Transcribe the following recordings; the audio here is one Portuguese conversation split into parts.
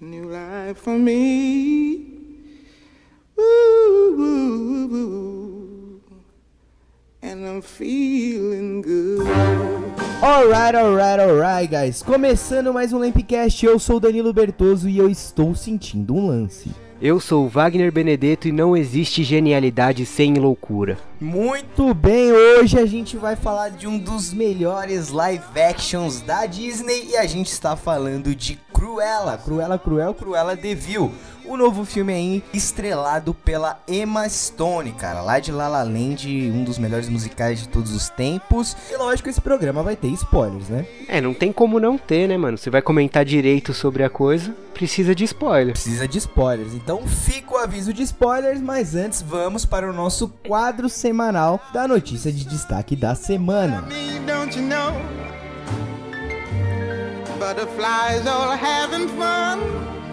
A new life for me. Woo, woo, woo, And I'm feeling good. Alright, alright, alright, guys. Começando mais um Lampcast, eu sou o Danilo Bertoso e eu estou sentindo um lance. Eu sou Wagner Benedetto e não existe genialidade sem loucura. Muito bem, hoje a gente vai falar de um dos melhores live actions da Disney e a gente está falando de Cruella, Cruella, Cruel, Cruella Devil o novo filme aí estrelado pela Emma Stone, cara, lá de La La Land, um dos melhores musicais de todos os tempos. E lógico, esse programa vai ter spoilers, né? É, não tem como não ter, né, mano? Você vai comentar direito sobre a coisa, precisa de spoilers. Precisa de spoilers. Então fica o aviso de spoilers, mas antes vamos para o nosso quadro semanal da notícia de destaque da semana. Butterflies all having fun.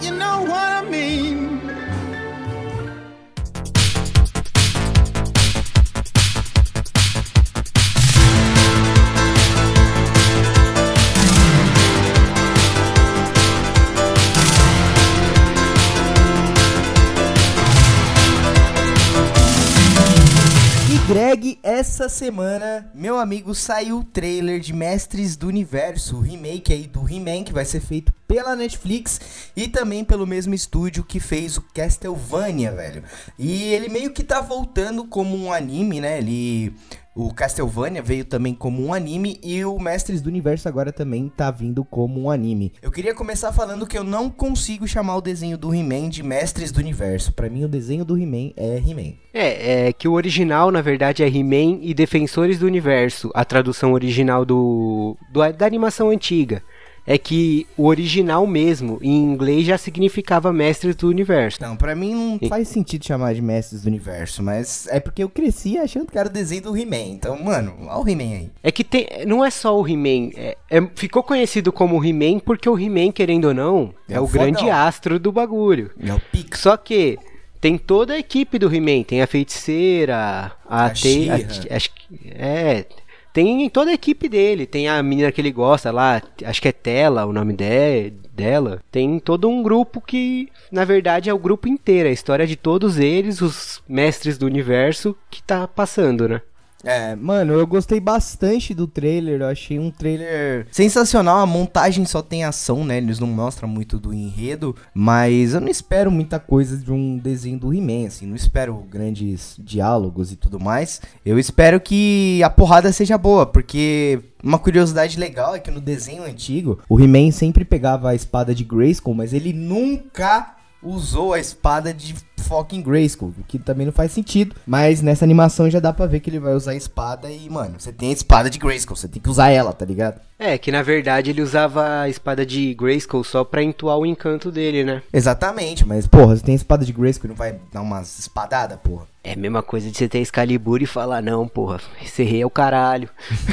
You know what I mean? Greg, essa semana, meu amigo, saiu o trailer de Mestres do Universo, o remake aí do He-Man, que vai ser feito pela Netflix e também pelo mesmo estúdio que fez o Castlevania, velho. E ele meio que tá voltando como um anime, né? Ele o Castlevania veio também como um anime e o Mestres do Universo agora também tá vindo como um anime. Eu queria começar falando que eu não consigo chamar o desenho do He-Man de Mestres do Universo. Para mim, o desenho do He-Man é He-Man. É, é que o original, na verdade, é He-Man e Defensores do Universo, a tradução original do, do da animação antiga é que o original mesmo, em inglês, já significava Mestres do Universo. Não, pra mim não faz sentido chamar de Mestres do Universo, mas é porque eu cresci achando que era o desenho do He-Man. Então, mano, olha o He-Man aí. É que tem, não é só o He-Man, é, é, ficou conhecido como He-Man porque o He-Man, querendo ou não, é, é o fodão. grande astro do bagulho. É o pico. Só que tem toda a equipe do He-Man, tem a feiticeira, a, a T, acho que é, tem toda a equipe dele. Tem a menina que ele gosta lá, acho que é Tela o nome de, dela. Tem todo um grupo que, na verdade, é o grupo inteiro. A história de todos eles, os mestres do universo, que tá passando, né? É, mano, eu gostei bastante do trailer. Eu achei um trailer sensacional. A montagem só tem ação, né? Eles não mostram muito do enredo. Mas eu não espero muita coisa de um desenho do He-Man, assim. Não espero grandes diálogos e tudo mais. Eu espero que a porrada seja boa, porque uma curiosidade legal é que no desenho antigo, o He-Man sempre pegava a espada de Grayskull, mas ele nunca usou a espada de fucking Grayskull, que também não faz sentido. Mas nessa animação já dá pra ver que ele vai usar a espada e, mano, você tem a espada de Grayskull, você tem que usar ela, tá ligado? É, que na verdade ele usava a espada de Grayskull só pra entoar o encanto dele, né? Exatamente, mas porra, você tem a espada de Grayskull e não vai dar umas espadadas, porra? É a mesma coisa de você ter Excalibur e falar, não, porra, esse rei é o caralho.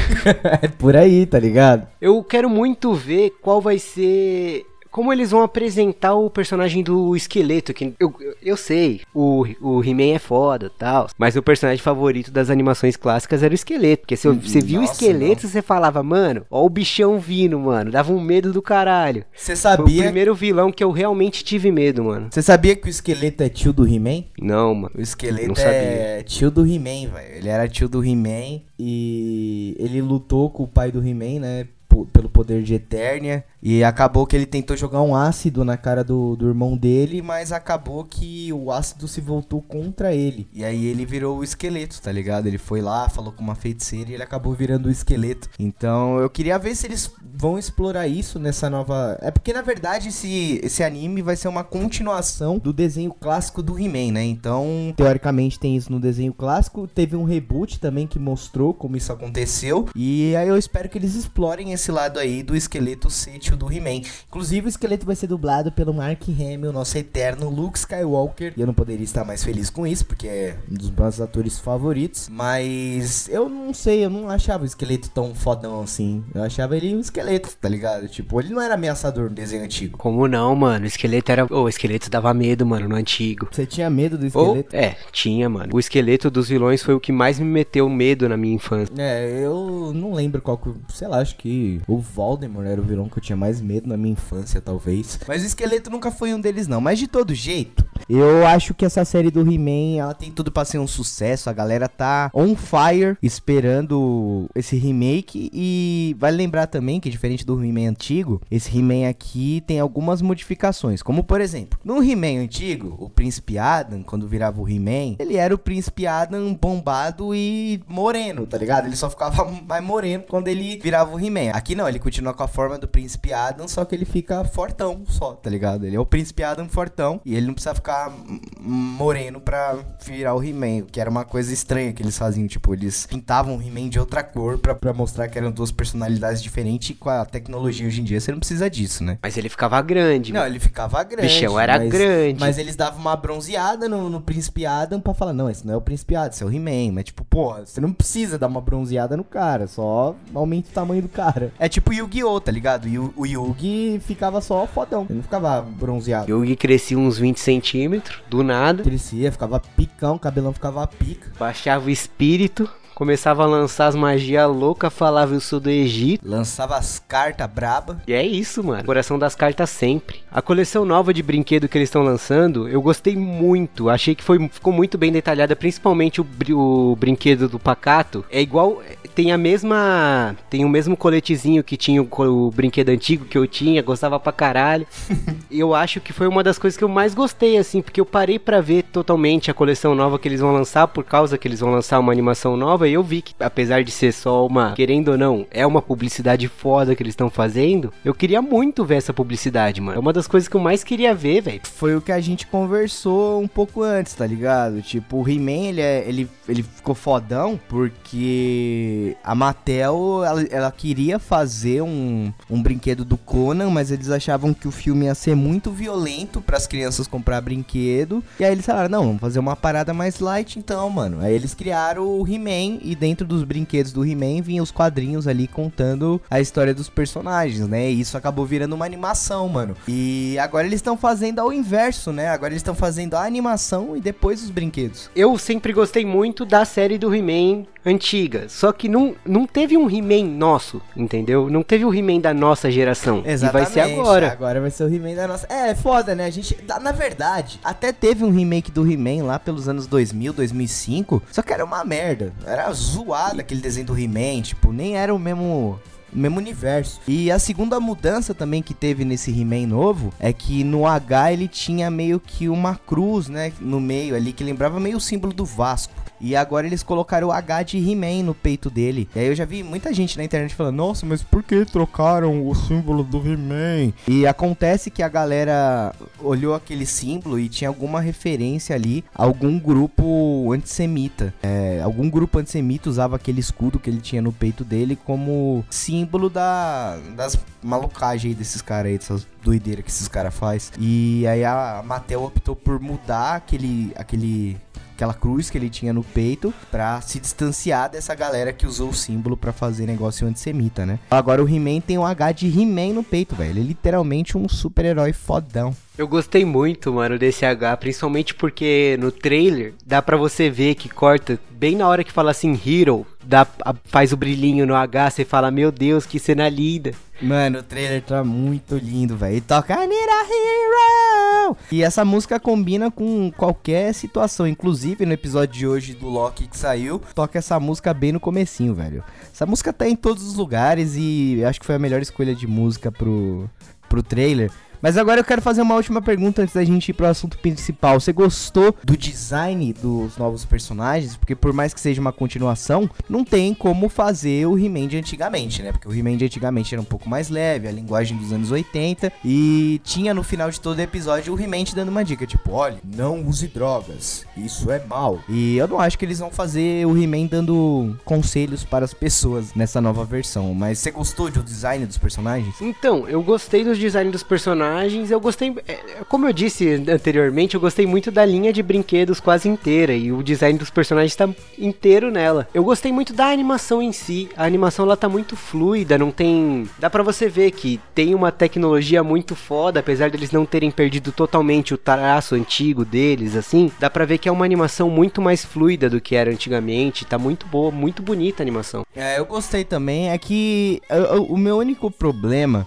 é por aí, tá ligado? Eu quero muito ver qual vai ser como eles vão apresentar o personagem do esqueleto, que eu, eu sei, o, o He-Man é foda tal, mas o personagem favorito das animações clássicas era o esqueleto, porque se você viu o esqueleto, não. você falava, mano, ó o bichão vindo, mano, dava um medo do caralho. Você sabia? Foi o primeiro vilão que eu realmente tive medo, mano. Você sabia que o esqueleto é tio do He-Man? Não, mano. O esqueleto é tio do He-Man, velho. Ele era tio do He-Man e ele lutou com o pai do He-Man, né? Pelo poder de Eternia. E acabou que ele tentou jogar um ácido na cara do, do irmão dele, mas acabou que o ácido se voltou contra ele. E aí ele virou o esqueleto, tá ligado? Ele foi lá, falou com uma feiticeira e ele acabou virando o esqueleto. Então eu queria ver se eles vão explorar isso nessa nova. É porque na verdade esse, esse anime vai ser uma continuação do desenho clássico do He-Man, né? Então, teoricamente tem isso no desenho clássico. Teve um reboot também que mostrou como isso aconteceu. E aí eu espero que eles explorem esse lado aí do esqueleto acho do He-Man. Inclusive, o esqueleto vai ser dublado pelo Mark Hamill, nosso eterno Luke Skywalker. E eu não poderia estar mais feliz com isso, porque é um dos meus atores favoritos. Mas eu não sei, eu não achava o esqueleto tão fodão assim. Eu achava ele um esqueleto, tá ligado? Tipo, ele não era ameaçador no desenho antigo. Como não, mano? O esqueleto era. Oh, o esqueleto dava medo, mano, no antigo. Você tinha medo do esqueleto? Oh, é, tinha, mano. O esqueleto dos vilões foi o que mais me meteu medo na minha infância. É, eu não lembro qual que. Sei lá, acho que o Voldemort era o vilão que eu tinha mais medo na minha infância, talvez. Mas o esqueleto nunca foi um deles, não. Mas de todo jeito, eu acho que essa série do He-Man, ela tem tudo pra ser um sucesso. A galera tá on fire esperando esse remake. E vai lembrar também que, diferente do He-Man antigo, esse He-Man aqui tem algumas modificações. Como, por exemplo, no He-Man antigo, o Príncipe Adam, quando virava o He-Man, ele era o Príncipe Adam bombado e moreno, tá ligado? Ele só ficava mais moreno quando ele virava o He-Man. Aqui não, ele continua com a forma do Príncipe Adam, só que ele fica fortão só, tá ligado? Ele é o Príncipe Adam fortão e ele não precisa ficar moreno pra virar o He-Man, que era uma coisa estranha que eles faziam. Tipo, eles pintavam o He-Man de outra cor pra, pra mostrar que eram duas personalidades diferentes e com a tecnologia hoje em dia você não precisa disso, né? Mas ele ficava grande, Não, ele ficava grande. Bichão era mas, grande. Mas eles davam uma bronzeada no, no Príncipe Adam pra falar, não, esse não é o Príncipe Adam, esse é o He-Man. Mas tipo, pô, você não precisa dar uma bronzeada no cara, só aumenta o tamanho do cara. É tipo Yu-Gi-Oh, tá ligado? O, o Yugi ficava só fodão, ele não ficava bronzeado. Yugi crescia uns 20 centímetros, do nada. Crescia, ficava picão, o cabelão ficava pica. Baixava o espírito. Começava a lançar as magias loucas, falava eu sou do Egito. Lançava as cartas braba. E é isso, mano. Coração das cartas sempre. A coleção nova de brinquedo que eles estão lançando, eu gostei muito. Achei que foi, ficou muito bem detalhada, principalmente o, o brinquedo do Pacato. É igual, tem a mesma, tem o mesmo coletezinho que tinha o, o brinquedo antigo que eu tinha, gostava pra caralho. eu acho que foi uma das coisas que eu mais gostei, assim, porque eu parei para ver totalmente a coleção nova que eles vão lançar, por causa que eles vão lançar uma animação nova, eu vi que, apesar de ser só uma, querendo ou não, é uma publicidade foda que eles estão fazendo, eu queria muito ver essa publicidade, mano. É uma das coisas que eu mais queria ver, velho. Foi o que a gente conversou um pouco antes, tá ligado? Tipo, o He-Man, ele, é, ele, ele ficou fodão porque a Mattel, ela, ela queria fazer um, um brinquedo do Conan, mas eles achavam que o filme ia ser muito violento para as crianças comprar brinquedo. E aí eles falaram, não, vamos fazer uma parada mais light então, mano. Aí eles criaram o He-Man e dentro dos brinquedos do He-Man vinha os quadrinhos ali contando a história dos personagens, né? E isso acabou virando uma animação, mano. E agora eles estão fazendo ao inverso, né? Agora eles estão fazendo a animação e depois os brinquedos. Eu sempre gostei muito da série do He-Man antiga. Só que não, não teve um He-Man nosso, entendeu? Não teve o He-Man da nossa geração. Exatamente. E vai ser agora. Agora vai ser o He-Man da nossa. É, é foda, né? A gente, na verdade, até teve um remake do He-Man lá pelos anos 2000, 2005. Só que era uma merda. Era zoado aquele desenho do He-Man. Tipo, nem era o mesmo mesmo universo. E a segunda mudança também que teve nesse He-Man novo é que no H ele tinha meio que uma cruz, né, no meio ali que lembrava meio o símbolo do Vasco. E agora eles colocaram o H de He-Man no peito dele. E aí eu já vi muita gente na internet falando: Nossa, mas por que trocaram o símbolo do He-Man? E acontece que a galera olhou aquele símbolo e tinha alguma referência ali a algum grupo antissemita. É, algum grupo antissemita usava aquele escudo que ele tinha no peito dele como símbolo da, das malucagens desses caras aí, dessas doideiras que esses caras faz. E aí a Mattel optou por mudar aquele, aquele aquela cruz que ele tinha no peito para se distanciar dessa galera que usou o símbolo para fazer negócio antissemita, né? Agora o He-Man tem um H de He-Man no peito, velho. Ele é literalmente um super-herói fodão. Eu gostei muito, mano, desse H, principalmente porque no trailer dá para você ver que corta bem na hora que fala assim Hero, dá, faz o brilhinho no H, você fala, meu Deus, que cena linda. Mano, o trailer tá muito lindo, velho. Toca I need a hero! E essa música combina com qualquer situação. Inclusive, no episódio de hoje do Loki que saiu, toca essa música bem no comecinho, velho. Essa música tá em todos os lugares e acho que foi a melhor escolha de música pro, pro trailer. Mas agora eu quero fazer uma última pergunta antes da gente ir pro assunto principal. Você gostou do design dos novos personagens? Porque por mais que seja uma continuação, não tem como fazer o He-Man de antigamente, né? Porque o He-Man de antigamente era um pouco mais leve, a linguagem dos anos 80 e tinha no final de todo episódio o He-Man dando uma dica, tipo, olha, não use drogas, isso é mal. E eu não acho que eles vão fazer o He-Man dando conselhos para as pessoas nessa nova versão, mas você gostou do design dos personagens? Então, eu gostei do design dos personagens, eu gostei, é, como eu disse anteriormente, eu gostei muito da linha de brinquedos quase inteira e o design dos personagens tá inteiro nela. Eu gostei muito da animação em si, a animação ela tá muito fluida, não tem, dá para você ver que tem uma tecnologia muito foda, apesar deles não terem perdido totalmente o traço antigo deles assim, dá para ver que é uma animação muito mais fluida do que era antigamente, tá muito boa, muito bonita a animação. É, eu gostei também, é que o meu único problema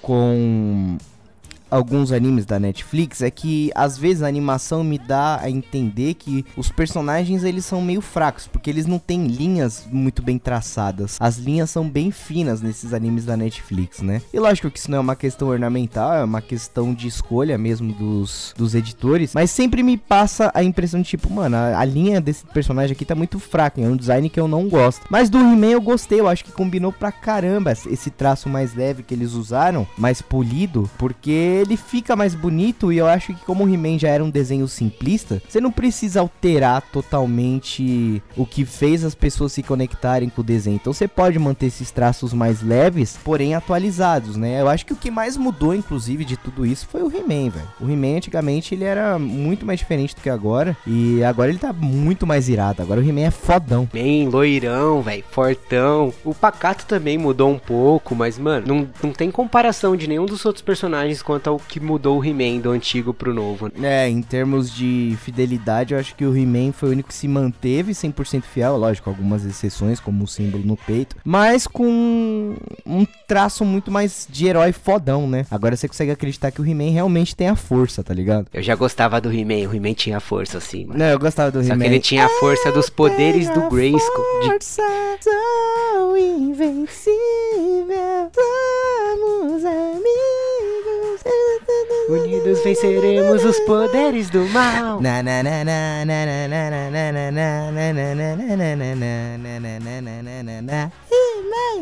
com alguns animes da Netflix é que às vezes a animação me dá a entender que os personagens eles são meio fracos, porque eles não têm linhas muito bem traçadas. As linhas são bem finas nesses animes da Netflix, né? E lógico que isso não é uma questão ornamental, é uma questão de escolha mesmo dos, dos editores, mas sempre me passa a impressão de tipo, mano, a, a linha desse personagem aqui tá muito fraca, é um design que eu não gosto. Mas do He-Man eu gostei, eu acho que combinou pra caramba esse traço mais leve que eles usaram, mais polido, porque ele fica mais bonito e eu acho que como o He-Man já era um desenho simplista, você não precisa alterar totalmente o que fez as pessoas se conectarem com o desenho. Então você pode manter esses traços mais leves, porém atualizados, né? Eu acho que o que mais mudou, inclusive, de tudo isso foi o He-Man, velho. O He-Man antigamente ele era muito mais diferente do que agora e agora ele tá muito mais irado. Agora o He-Man é fodão. Bem loirão, velho, fortão. O Pacato também mudou um pouco, mas mano, não, não tem comparação de nenhum dos outros personagens quanto ao que mudou o He-Man do antigo pro novo. É, em termos de fidelidade, eu acho que o He-Man foi o único que se manteve 100% fiel, lógico, algumas exceções, como o símbolo no peito, mas com um traço muito mais de herói fodão, né? Agora você consegue acreditar que o He-Man realmente tem a força, tá ligado? Eu já gostava do He-Man, o He-Man tinha força, assim, mano. Não, eu gostava do He-Man. Só que ele tinha a força dos poderes do Grayskull. Força de... invencível, Unidos venceremos os poderes do mal.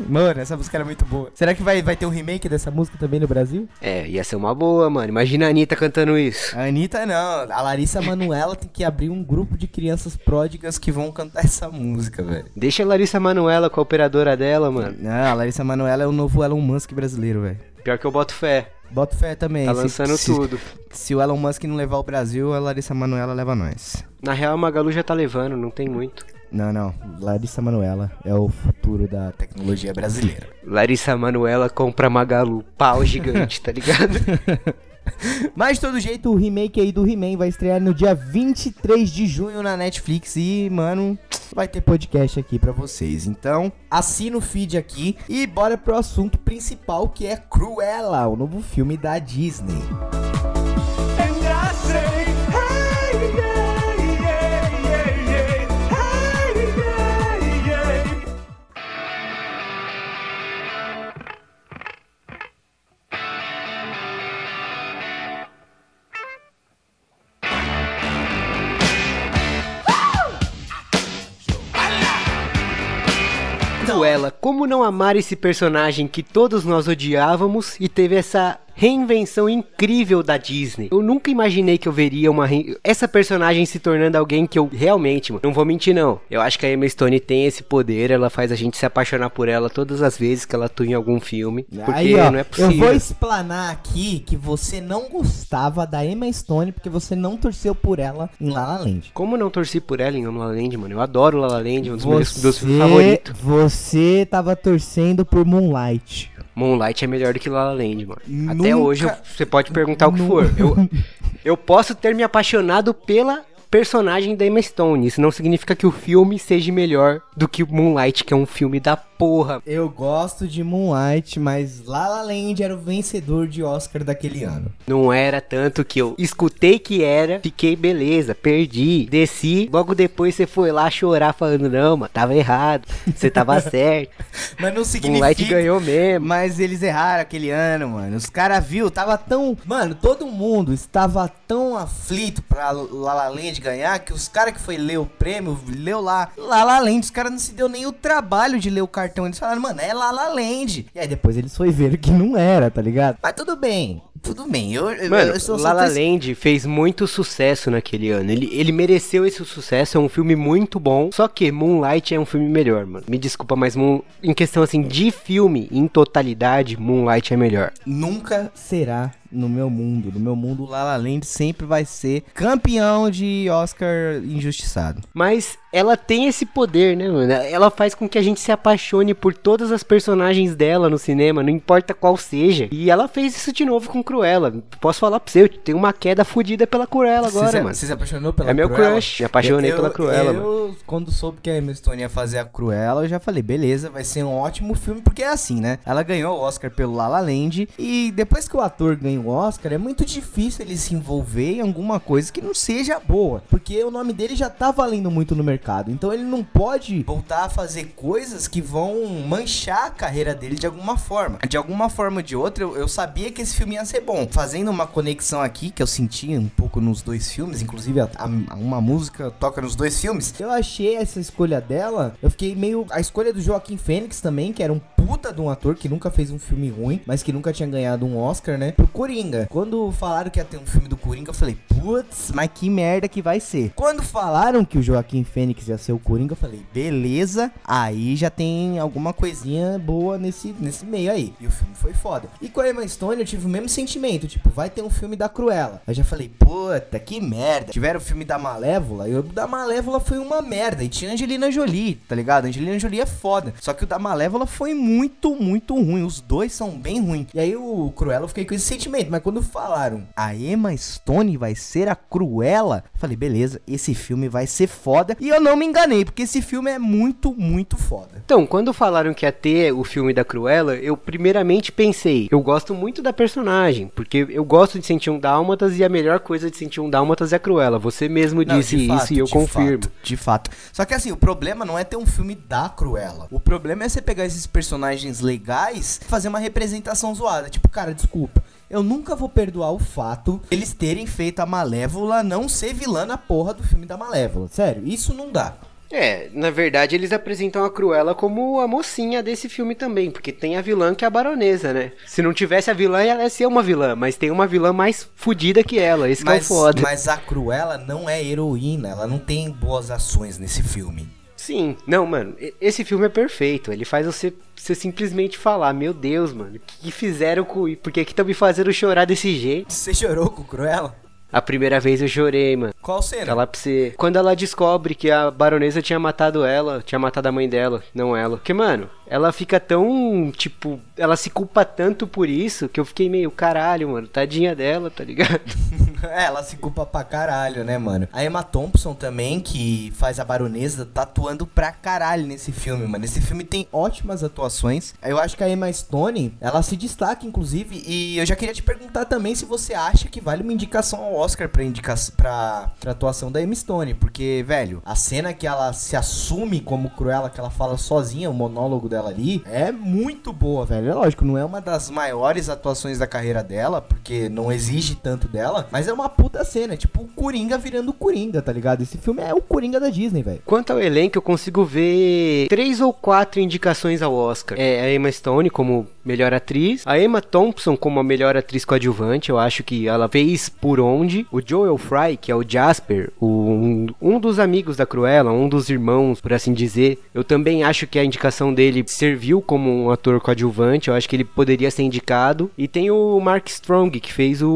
Mano, essa música era muito boa. Será que vai, vai ter um remake dessa música também no Brasil? É, ia ser uma boa, mano. Imagina a Anitta cantando isso. A Anitta não. A Larissa Manuela tem que abrir um grupo de crianças pródigas que vão cantar essa música, velho. Deixa a Larissa Manuela com a operadora dela, mano. Não, a Larissa Manuela é o novo Elon Musk brasileiro, velho. Pior que eu boto fé. Boto fé também. Tá lançando se, tudo. Se, se, o Elon Musk não levar o Brasil, a Larissa Manoela leva nós. Na real, a Magalu já tá levando, não tem muito. Não, não. Larissa Manoela é o futuro da tecnologia brasileira. Larissa Manoela compra Magalu. Pau gigante, tá ligado? Mas de todo jeito, o remake aí do He-Man vai estrear no dia 23 de junho na Netflix e, mano, vai ter podcast aqui para vocês. Então, assina o feed aqui e bora pro assunto principal que é Cruella, o novo filme da Disney. Cruella, como não amar esse personagem que todos nós odiávamos e teve essa reinvenção incrível da Disney. Eu nunca imaginei que eu veria uma re... essa personagem se tornando alguém que eu realmente, mano, não vou mentir não. Eu acho que a Emma Stone tem esse poder, ela faz a gente se apaixonar por ela todas as vezes que ela atua em algum filme, porque Aí, ó, não é possível. Eu vou explanar aqui que você não gostava da Emma Stone porque você não torceu por ela em La La Land. Como não torci por ela em La La Land, mano? Eu adoro La La Land, um dos você, meus, meus filmes favoritos. Você tava torcendo por Moonlight. Moonlight é melhor do que La La Land, mano. Nunca, Até hoje você pode perguntar o que for. Eu, eu posso ter me apaixonado pela personagem da Emma Stone. Isso não significa que o filme seja melhor do que Moonlight, que é um filme da porra. Eu gosto de Moonlight, mas La La Land era o vencedor de Oscar daquele ano. Não era tanto que eu escutei que era, fiquei beleza, perdi, desci. Logo depois você foi lá chorar falando: Não, mano, tava errado, você tava certo. mas não significa. Moonlight ganhou mesmo. Mas eles erraram aquele ano, mano. Os caras viu, tava tão. Mano, todo mundo estava tão aflito pra La La Land ganhar que os caras que foi ler o prêmio, leu lá La La Land, os caras não se deu nem o trabalho de ler o cartão. Eles falaram, mano, é La La Land. E aí depois eles foi ver que não era, tá ligado? Mas tudo bem. Tudo bem, eu, Mano, eu sou La La Land fez muito sucesso naquele ano. Ele, ele mereceu esse sucesso, é um filme muito bom. Só que Moonlight é um filme melhor, mano. Me desculpa, mas Moon, em questão assim de filme, em totalidade, Moonlight é melhor. Nunca será no meu mundo. No meu mundo, La La Land sempre vai ser campeão de Oscar injustiçado. Mas ela tem esse poder, né, mano? Ela faz com que a gente se apaixone por todas as personagens dela no cinema, não importa qual seja. E ela fez isso de novo com Cruella. Posso falar pra você, eu tenho uma queda fodida pela Cruella agora, se, mano. Você se apaixonou pela É meu Cruella? crush, me apaixonei eu, pela Cruella, eu, mano. Eu, quando soube que a Emma Stone ia fazer a Cruella, eu já falei, beleza, vai ser um ótimo filme, porque é assim, né? Ela ganhou o Oscar pelo La La Land, e depois que o ator ganha o Oscar, é muito difícil ele se envolver em alguma coisa que não seja boa, porque o nome dele já tá valendo muito no mercado, então ele não pode voltar a fazer coisas que vão manchar a carreira dele de alguma forma. De alguma forma ou de outra, eu, eu sabia que esse filme ia ser bom. Fazendo uma conexão aqui, que eu senti um pouco nos dois filmes, inclusive a, a, uma música toca nos dois filmes. Eu achei essa escolha dela, eu fiquei meio. A escolha do Joaquim Fênix também, que era um puta de um ator que nunca fez um filme ruim, mas que nunca tinha ganhado um Oscar, né? Pro Coringa. Quando falaram que ia ter um filme do Coringa, eu falei, putz, mas que merda que vai ser. Quando falaram que o Joaquim Fênix ia ser o Coringa, eu falei, beleza, aí já tem alguma coisinha boa nesse, nesse meio aí. E o filme foi foda. E com a Emma Stone eu tive o mesmo sentimento, tipo, vai ter um filme da Cruella. Eu já falei, puta, que merda. Tiveram o filme da Malévola, e o da Malévola foi uma merda. E tinha Angelina Jolie, tá ligado? Angelina Jolie é foda. Só que o da Malévola foi muito, muito ruim. Os dois são bem ruins. E aí o Cruella eu fiquei com esse sentimento. Mas quando falaram, a Emma Stone vai ser a Cruella, eu falei, beleza, esse filme vai ser foda. E eu não me enganei, porque esse filme é muito, muito foda. Então, quando falaram que ia ter o filme da Cruella, eu primeiramente pensei, eu gosto muito da personagem, porque eu gosto de sentir um Dálmatas e a melhor coisa de sentir um Dálmatas é a Cruella. Você mesmo Não, disse fato, isso e eu de confirmo. fato, de fato. Só que assim, o problema não é ter um filme da Cruella. O problema é você pegar esses personagens legais e fazer uma representação zoada. Tipo, cara, desculpa. Eu nunca vou perdoar o fato eles terem feito a Malévola não ser vilã na porra do filme da Malévola. Sério, isso não dá. É, na verdade eles apresentam a Cruella como a mocinha desse filme também, porque tem a vilã que é a baronesa, né? Se não tivesse a vilã, ela ia ser uma vilã, mas tem uma vilã mais fodida que ela, esse mas, que é o foda. mas a Cruella não é heroína, ela não tem boas ações nesse filme. Sim, não, mano, esse filme é perfeito. Ele faz você, você simplesmente falar: Meu Deus, mano, o que fizeram com. Por que estão me fazendo chorar desse jeito? Você chorou com Cruella? A primeira vez eu chorei, mano. Qual cena? Falar pra você. Quando ela descobre que a baronesa tinha matado ela, tinha matado a mãe dela, não ela. Porque, mano, ela fica tão, tipo, ela se culpa tanto por isso que eu fiquei meio, caralho, mano, tadinha dela, tá ligado? É, ela se culpa pra caralho, né, mano? A Emma Thompson também, que faz a baronesa, tá atuando pra caralho nesse filme, mano. Esse filme tem ótimas atuações. Eu acho que a Emma Stone, ela se destaca, inclusive, e eu já queria te perguntar também se você acha que vale uma indicação ao Oscar pra, indica pra, pra atuação da Emma Stone. Porque, velho, a cena que ela se assume como Cruella, que ela fala sozinha, o monólogo dela ali, é muito boa, velho. É lógico, não é uma das maiores atuações da carreira dela, porque não exige tanto dela, mas é uma puta cena, é tipo o Coringa virando Coringa, tá ligado? Esse filme é o Coringa da Disney, velho. Quanto ao elenco, eu consigo ver três ou quatro indicações ao Oscar. É a Emma Stone como melhor atriz, a Emma Thompson como a melhor atriz coadjuvante, eu acho que ela fez por onde. O Joel Fry, que é o Jasper, o- um, um dos amigos da Cruella, um dos irmãos, por assim dizer, eu também acho que a indicação dele serviu como um ator coadjuvante, eu acho que ele poderia ser indicado. E tem o Mark Strong, que fez o,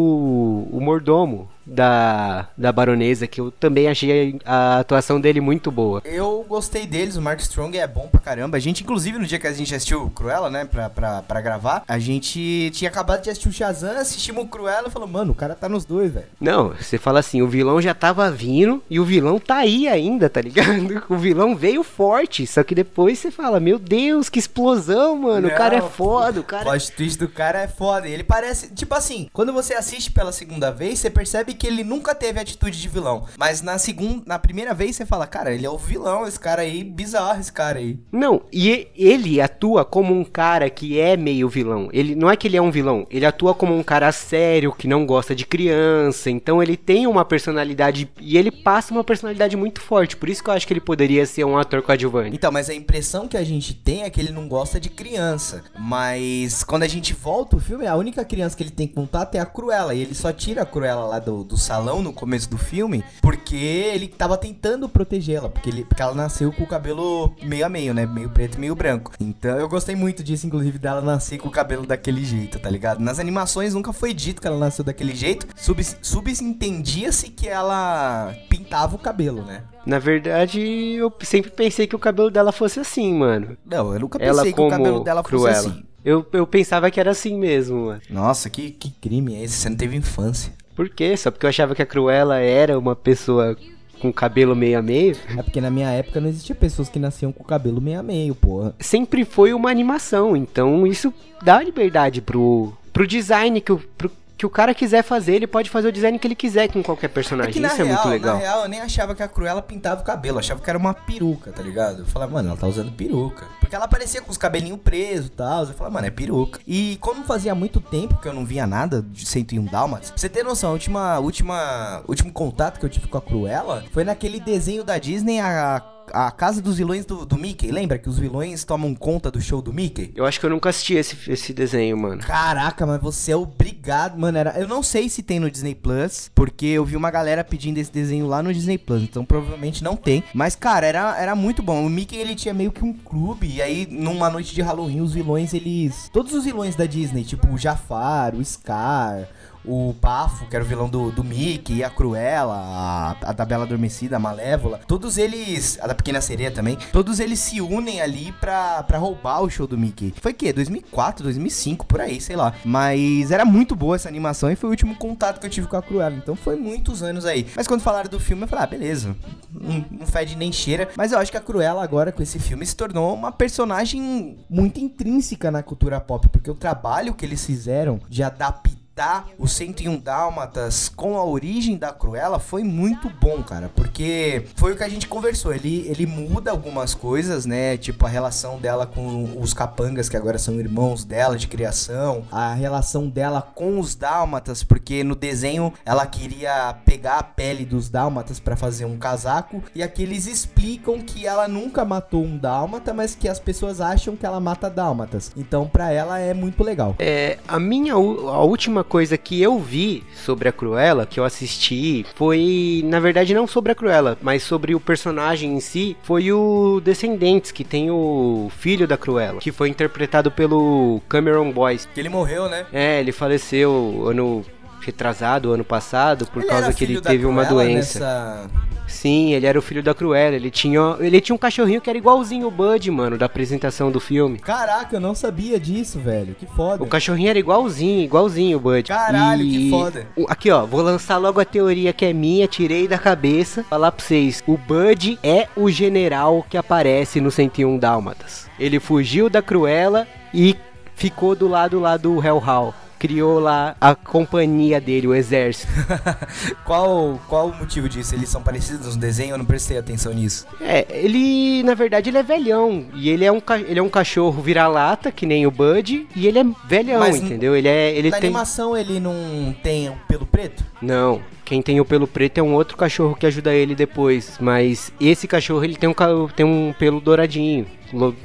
o mordomo da, da baronesa, que eu também achei a, atuação dele muito boa. Eu gostei deles, o Mark Strong é bom pra caramba. A gente, inclusive, no dia que a gente assistiu Cruella, né, pra, pra, pra gravar, a gente tinha acabado de assistir o Shazam, assistimos o Cruella e falou, mano, o cara tá nos dois, velho. Não, você fala assim, o vilão já tava vindo e o vilão tá aí ainda, tá ligado? O vilão veio forte, só que depois você fala, meu Deus, que explosão, mano, Não, o cara é foda, o cara... O plot twist do cara é foda, ele parece, tipo assim, quando você assiste pela segunda vez, você percebe que ele nunca teve atitude de vilão, mas na segunda, na primeira vez você fala, cara, ele é o vilão, esse cara aí, bizarro esse cara aí. Não, e ele atua como um cara que é meio vilão, ele, não é que ele é um vilão, ele atua como um cara sério, que não gosta de criança, então ele tem uma personalidade, e ele passa uma personalidade muito forte, por isso que eu acho que ele poderia ser um ator coadjuvante. Então, mas a impressão que a gente tem é que ele não gosta de criança, mas quando a gente volta o filme, a única criança que ele tem contato é a Cruella, e ele só tira a Cruella lá do, do salão no começo do filme, porque ele tava tentando protegê-la, porque, ele, porque ela nasceu com o cabelo meio a meio, né, meio preto e meio branco. Então eu gostei muito disso, inclusive, dela nascer com o cabelo daquele jeito, tá ligado? Nas animações nunca foi dito que ela nasceu daquele jeito, sub, subentendia-se que ela pintava o cabelo, né? Na verdade, eu sempre pensei que o cabelo dela fosse assim, mano. Não, eu nunca pensei ela que o cabelo dela Cruella. fosse assim. Eu, eu pensava que era assim mesmo, mano. Nossa, que, que crime é esse? Você não teve infância. Por quê? Só porque eu achava que a Cruella era uma pessoa com cabelo meio a meio. É porque na minha época não existia pessoas que nasciam com cabelo meio a meio, porra. Sempre foi uma animação, então isso dá liberdade pro, pro design, que, pro, que o cara quiser fazer, ele pode fazer o design que ele quiser com qualquer personagem. É que, Isso real, é muito legal. Na real, eu nem achava que a Cruella pintava o cabelo, eu achava que era uma peruca, tá ligado? Eu falava, mano, ela tá usando peruca. Porque ela aparecia com os cabelinhos presos e tal. Eu falava, mano, é peruca. E como fazia muito tempo que eu não via nada de 101 Dálmatas, pra você ter noção, a última, última, último contato que eu tive com a Cruella foi naquele desenho da Disney, a a Casa dos Vilões do, do, Mickey. Lembra que os vilões tomam conta do show do Mickey? Eu acho que eu nunca assisti esse, esse desenho, mano. Caraca, mas você é obrigado, mano. Era, eu não sei se tem no Disney Plus, porque eu vi uma galera pedindo esse desenho lá no Disney Plus, então provavelmente não tem. Mas, cara, era, era muito bom. O Mickey, ele tinha meio que um clube, e aí, numa noite de Halloween, os vilões, eles... Todos os vilões da Disney, tipo o Jafar, o Scar o Bafo, que era o vilão do, do Mickey, a Cruella, a, a da Bela Adormecida, a Malévola, todos eles, a da Pequena Sereia também, todos eles se unem ali pra, pra roubar o show do Mickey. Foi que 2004, 2005, por aí, sei lá. Mas era muito boa essa animação e foi o último contato que eu tive com a Cruella, então foi muitos anos aí. Mas quando falaram do filme, eu falei, ah, beleza, não, não fede nem cheira. Mas eu acho que a Cruella agora, com esse filme, se tornou uma personagem muito intrínseca na cultura pop, porque o trabalho que eles fizeram de adaptar adaptar o 101 Dálmatas com a origem da Cruella foi muito bom, cara, porque foi o que a gente conversou. Ele, ele muda algumas coisas, né? Tipo a relação dela com os capangas, que agora são irmãos dela de criação, a relação dela com os Dálmatas, porque no desenho ela queria pegar a pele dos Dálmatas para fazer um casaco, e aqui eles explicam que ela nunca matou um Dálmata, mas que as pessoas acham que ela mata Dálmatas. Então, para ela é muito legal. É, a minha a última coisa que eu vi sobre a Cruella, que eu assisti, foi, na verdade, não sobre a Cruella, mas sobre o personagem em si, foi o Descendentes, que tem o filho da Cruella, que foi interpretado pelo Cameron Boyce. Ele morreu, né? É, ele faleceu ano retrasado, ano passado, por ele causa que ele teve uma doença. Nessa... Sim, ele era o filho da Cruella. Ele tinha, ele tinha um cachorrinho que era igualzinho o Bud, mano, da apresentação do filme. Caraca, eu não sabia disso, velho. Que foda. O cachorrinho era igualzinho, igualzinho o Bud. Caralho, e... que foda. Aqui, ó, vou lançar logo a teoria que é minha, tirei da cabeça. Falar pra vocês: o Bud é o general que aparece no 101 Dálmatas. Ele fugiu da Cruella e ficou do lado lá do Hellhound criou lá a companhia dele, o exército. qual, qual o motivo disso? Eles são parecidos no desenho? Eu não prestei atenção nisso. É, ele, na verdade, ele é velhão. E ele é um, ele é um cachorro vira-lata, que nem o Bud, e ele é velhão, Mas entendeu? Ele é. Ele na tem... animação ele não tem o pelo preto? Não. Quem tem o pelo preto é um outro cachorro que ajuda ele depois. Mas esse cachorro ele tem um, tem um pelo douradinho.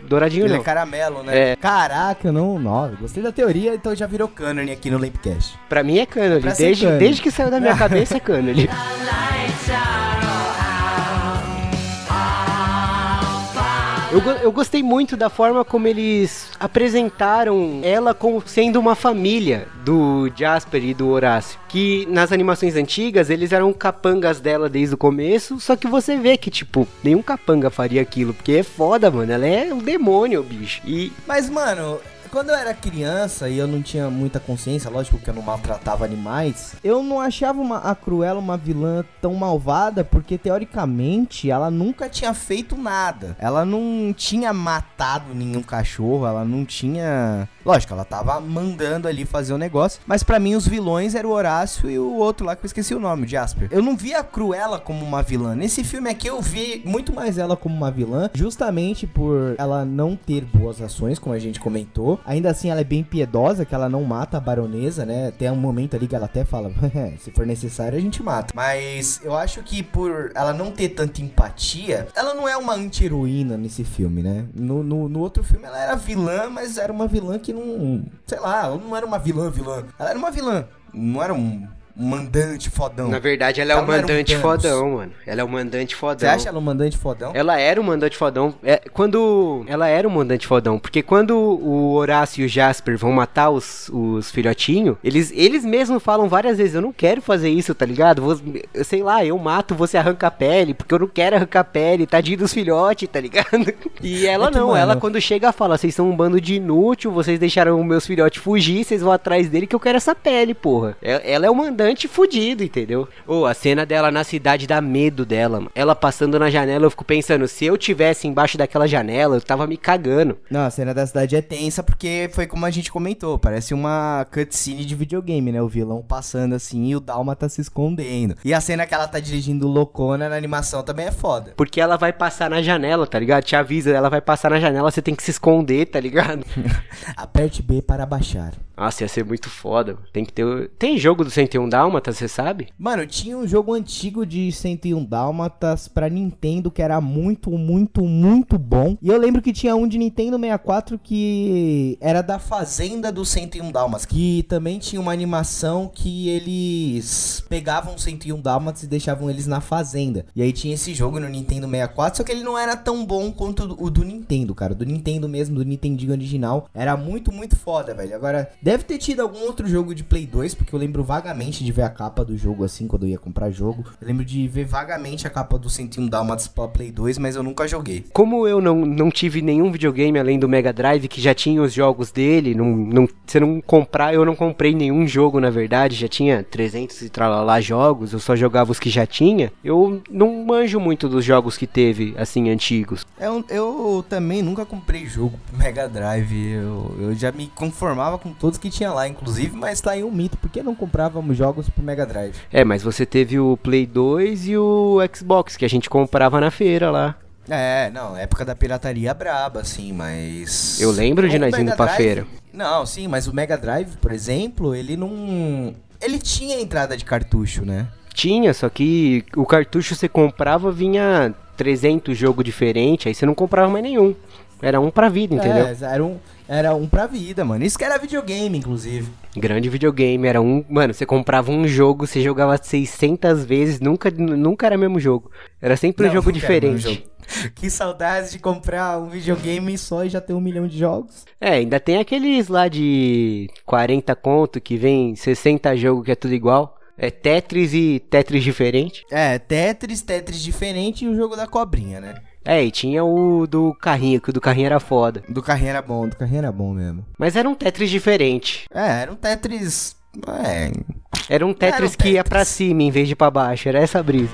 Douradinho ele não. é caramelo, né? É. Caraca, não, não. Gostei da teoria, então já virou cânone aqui no Lampcast. Pra mim é cânone. Desde, desde que saiu da minha cabeça é cânone. Eu, eu gostei muito da forma como eles apresentaram ela como sendo uma família do Jasper e do Horácio. Que nas animações antigas eles eram capangas dela desde o começo, só que você vê que, tipo, nenhum capanga faria aquilo, porque é foda, mano. Ela é um demônio, bicho. E. Mas, mano, quando eu era criança e eu não tinha muita consciência, lógico que eu não maltratava animais, eu não achava uma, a Cruella uma vilã tão malvada, porque teoricamente ela nunca tinha feito nada. Ela não tinha matado nenhum cachorro, ela não tinha. Lógico, ela tava mandando ali fazer o um negócio, mas para mim os vilões eram o Horácio e o outro lá que eu esqueci o nome, o Jasper. Eu não via a Cruella como uma vilã. Nesse filme aqui eu vi muito mais ela como uma vilã, justamente por ela não ter boas ações, como a gente comentou. Ainda assim, ela é bem piedosa, que ela não mata a baronesa, né? Tem um momento ali que ela até fala, se for necessário, a gente mata. Mas eu acho que por ela não ter tanta empatia, ela não é uma anti-heroína nesse filme, né? No, no, no, outro filme ela era vilã, mas era uma vilã que não. Sei lá, ela não era uma vilã, vilã. Ela era uma vilã. Não era um mandante fodão. Na verdade, ela é o mandante um fodão, mano. Ela é o mandante fodão. Você acha ela um mandante fodão? Ela era o mandante fodão. É, quando. Ela era o mandante fodão. Porque quando o Horácio e o Jasper vão matar os, os filhotinhos, eles, eles mesmos falam várias vezes: Eu não quero fazer isso, tá ligado? Vou, eu sei lá, eu mato, você arranca a pele, porque eu não quero arrancar a pele, tadinho dos filhotes, tá ligado? E ela é não, mano. ela quando chega fala: Vocês são um bando de inútil, vocês deixaram meus filhotes fugir, vocês vão atrás dele que eu quero essa pele, porra. Ela é o mandante gigante fudido, entendeu? Ou oh, a cena dela na cidade dá medo dela, mano. Ela passando na janela, eu fico pensando, se eu tivesse embaixo daquela janela, eu tava me cagando. Não, a cena da cidade é tensa porque foi como a gente comentou, parece uma cutscene de videogame, né? O vilão passando assim e o Dalma tá se escondendo. E a cena que ela tá dirigindo loucona na animação também é foda. Porque ela vai passar na janela, tá ligado? Te avisa, ela vai passar na janela, você tem que se esconder, tá ligado? Aperte B para baixar. Nossa, ia ser muito foda. Tem que ter. Tem jogo do 101 Dálmatas, você sabe? Mano, tinha um jogo antigo de 101 Dálmatas pra Nintendo que era muito, muito, muito bom. E eu lembro que tinha um de Nintendo 64 que era da Fazenda do 101 Dálmatas. Que também tinha uma animação que eles pegavam 101 Dálmatas e deixavam eles na Fazenda. E aí tinha esse jogo no Nintendo 64, só que ele não era tão bom quanto o do Nintendo, cara. Do Nintendo mesmo, do Nintendo original. Era muito, muito foda, velho. Agora. Deve ter tido algum outro jogo de Play 2, porque eu lembro vagamente de ver a capa do jogo assim, quando eu ia comprar jogo. Eu lembro de ver vagamente a capa do 101 Dalmatas pra Play 2, mas eu nunca joguei. Como eu não, não tive nenhum videogame além do Mega Drive, que já tinha os jogos dele, não, não, você não comprar, eu não comprei nenhum jogo, na verdade, já tinha 300 e tralala jogos, eu só jogava os que já tinha. Eu não manjo muito dos jogos que teve, assim, antigos. Eu, eu também nunca comprei jogo pro Mega Drive, eu, eu já me conformava com todos que tinha lá, inclusive, mas tá aí um mito, porque não comprávamos jogos pro Mega Drive? É, mas você teve o Play 2 e o Xbox, que a gente comprava na feira lá. É, não, época da pirataria braba, assim, mas. Eu lembro de nós indo pra Drive... feira. Não, sim, mas o Mega Drive, por exemplo, ele não. Ele tinha entrada de cartucho, né? Tinha, só que o cartucho você comprava, vinha 300 jogos diferentes, aí você não comprava mais nenhum. Era um pra vida, entendeu? É, era um, era um pra vida, mano. Isso que era videogame, inclusive. Grande videogame, era um. Mano, você comprava um jogo, você jogava 600 vezes, nunca, nunca era o mesmo jogo. Era sempre Não, um jogo diferente. Jogo. Que saudades de comprar um videogame só e já ter um milhão de jogos. É, ainda tem aqueles lá de 40 conto que vem 60 jogos que é tudo igual. É Tetris e Tetris diferente. É, Tetris, Tetris diferente e o jogo da cobrinha, né? É, e tinha o do carrinho, que o do carrinho era foda. Do carrinho era bom, do carrinho era bom mesmo. Mas era um Tetris diferente. É, era um Tetris. É. Era um Tetris, era um Tetris. que ia pra cima em vez de pra baixo, era essa brisa.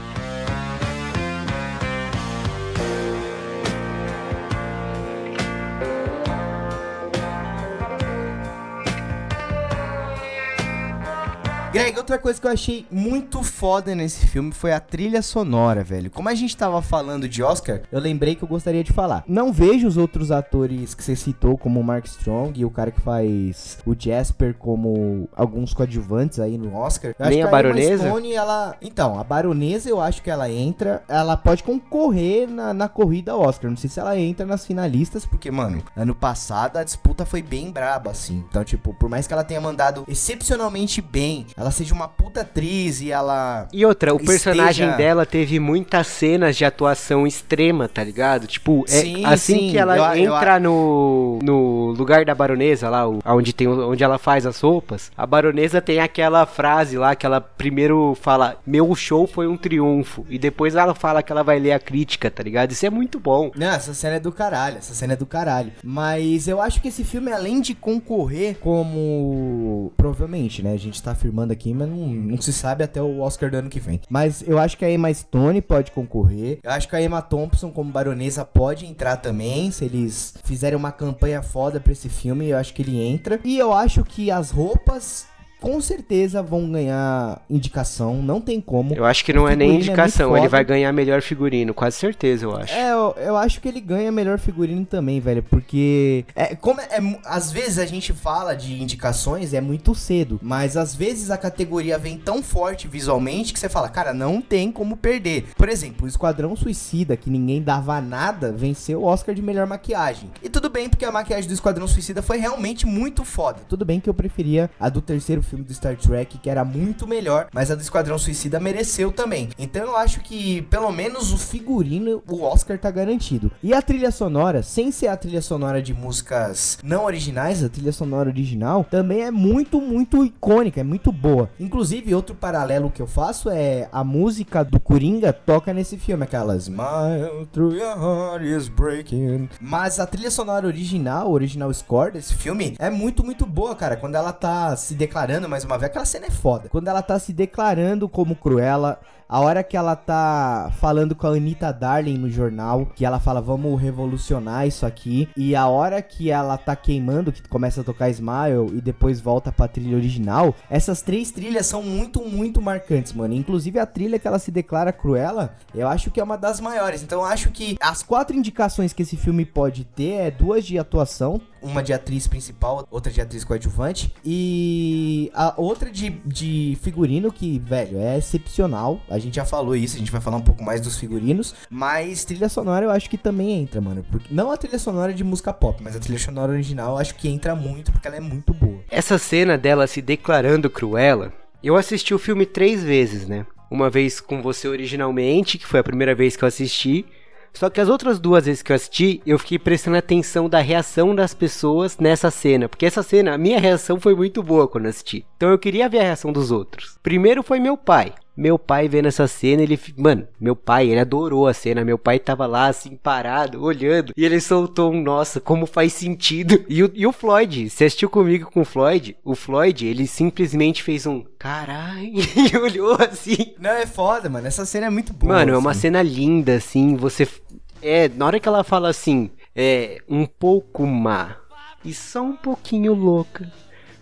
Greg, outra coisa que eu achei muito foda nesse filme foi a trilha sonora, velho. Como a gente tava falando de Oscar, eu lembrei que eu gostaria de falar. Não vejo os outros atores que você citou, como o Mark Strong e o cara que faz o Jasper, como alguns coadjuvantes aí no Oscar. Eu Nem a, a baronesa? Stone, ela... Então, a baronesa eu acho que ela entra, ela pode concorrer na, na corrida Oscar. Não sei se ela entra nas finalistas, porque, mano, ano passado a disputa foi bem braba, assim. Então, tipo, por mais que ela tenha mandado excepcionalmente bem, ela seja uma puta atriz e ela. E outra, o personagem dela teve muitas cenas de atuação extrema, tá ligado? Tipo, é sim, assim sim. que ela eu, entra eu... no, no lugar da baronesa lá, onde, tem, onde ela faz as roupas, a baronesa tem aquela frase lá que ela primeiro fala: Meu show foi um triunfo. E depois ela fala que ela vai ler a crítica, tá ligado? Isso é muito bom. Não, essa cena é do caralho, essa cena é do caralho. Mas eu acho que esse filme, além de concorrer como. Provavelmente, né? A gente tá afirmando aqui, mas não, não se sabe até o Oscar do ano que vem. Mas eu acho que a Emma Stone pode concorrer. Eu acho que a Emma Thompson, como baronesa, pode entrar também. Se eles fizerem uma campanha foda pra esse filme, eu acho que ele entra. E eu acho que as roupas com certeza vão ganhar indicação, não tem como. Eu acho que não é nem é indicação, é ele vai ganhar melhor figurino, quase certeza, eu acho. É, eu, eu acho que ele ganha melhor figurino também, velho, porque é como é, é, às vezes a gente fala de indicações é muito cedo, mas às vezes a categoria vem tão forte visualmente que você fala, cara, não tem como perder. Por exemplo, o Esquadrão Suicida, que ninguém dava nada, venceu o Oscar de melhor maquiagem. E tudo bem porque a maquiagem do Esquadrão Suicida foi realmente muito foda. Tudo bem que eu preferia a do terceiro filme filme do Star Trek, que era muito melhor, mas a do Esquadrão Suicida mereceu também. Então eu acho que, pelo menos, o figurino, o Oscar tá garantido. E a trilha sonora, sem ser a trilha sonora de músicas não originais, a trilha sonora original, também é muito, muito icônica, é muito boa. Inclusive, outro paralelo que eu faço é a música do Coringa toca nesse filme, aquela Smile through your heart is breaking. Mas a trilha sonora original, original score desse filme, é muito, muito boa, cara. Quando ela tá se declarando mais uma vez, aquela cena é foda. Quando ela tá se declarando como Cruella, a hora que ela tá falando com a Anitta Darling no jornal, que ela fala, vamos revolucionar isso aqui. E a hora que ela tá queimando, que começa a tocar Smile e depois volta pra trilha original, essas três trilhas são muito, muito marcantes, mano. Inclusive a trilha que ela se declara Cruella, eu acho que é uma das maiores. Então eu acho que as quatro indicações que esse filme pode ter é duas de atuação, uma de atriz principal, outra de atriz coadjuvante e a outra de, de figurino que, velho, é excepcional. A gente já falou isso, a gente vai falar um pouco mais dos figurinos. Mas trilha sonora eu acho que também entra, mano. Porque, não a trilha sonora de música pop, mas a trilha sonora original eu acho que entra muito porque ela é muito boa. Essa cena dela se declarando Cruella, eu assisti o filme três vezes, né? Uma vez com você originalmente, que foi a primeira vez que eu assisti. Só que as outras duas vezes que eu assisti, eu fiquei prestando atenção da reação das pessoas nessa cena. Porque essa cena, a minha reação foi muito boa quando assisti. Então eu queria ver a reação dos outros. Primeiro foi meu pai. Meu pai vendo essa cena, ele. Mano, meu pai, ele adorou a cena. Meu pai tava lá, assim, parado, olhando. E ele soltou um, nossa, como faz sentido. E o, e o Floyd, você assistiu comigo com o Floyd? O Floyd, ele simplesmente fez um caralho. E olhou assim. Não, é foda, mano. Essa cena é muito boa. Mano, assim. é uma assim. cena linda, assim. Você. É, na hora que ela fala assim, é um pouco má e só um pouquinho louca.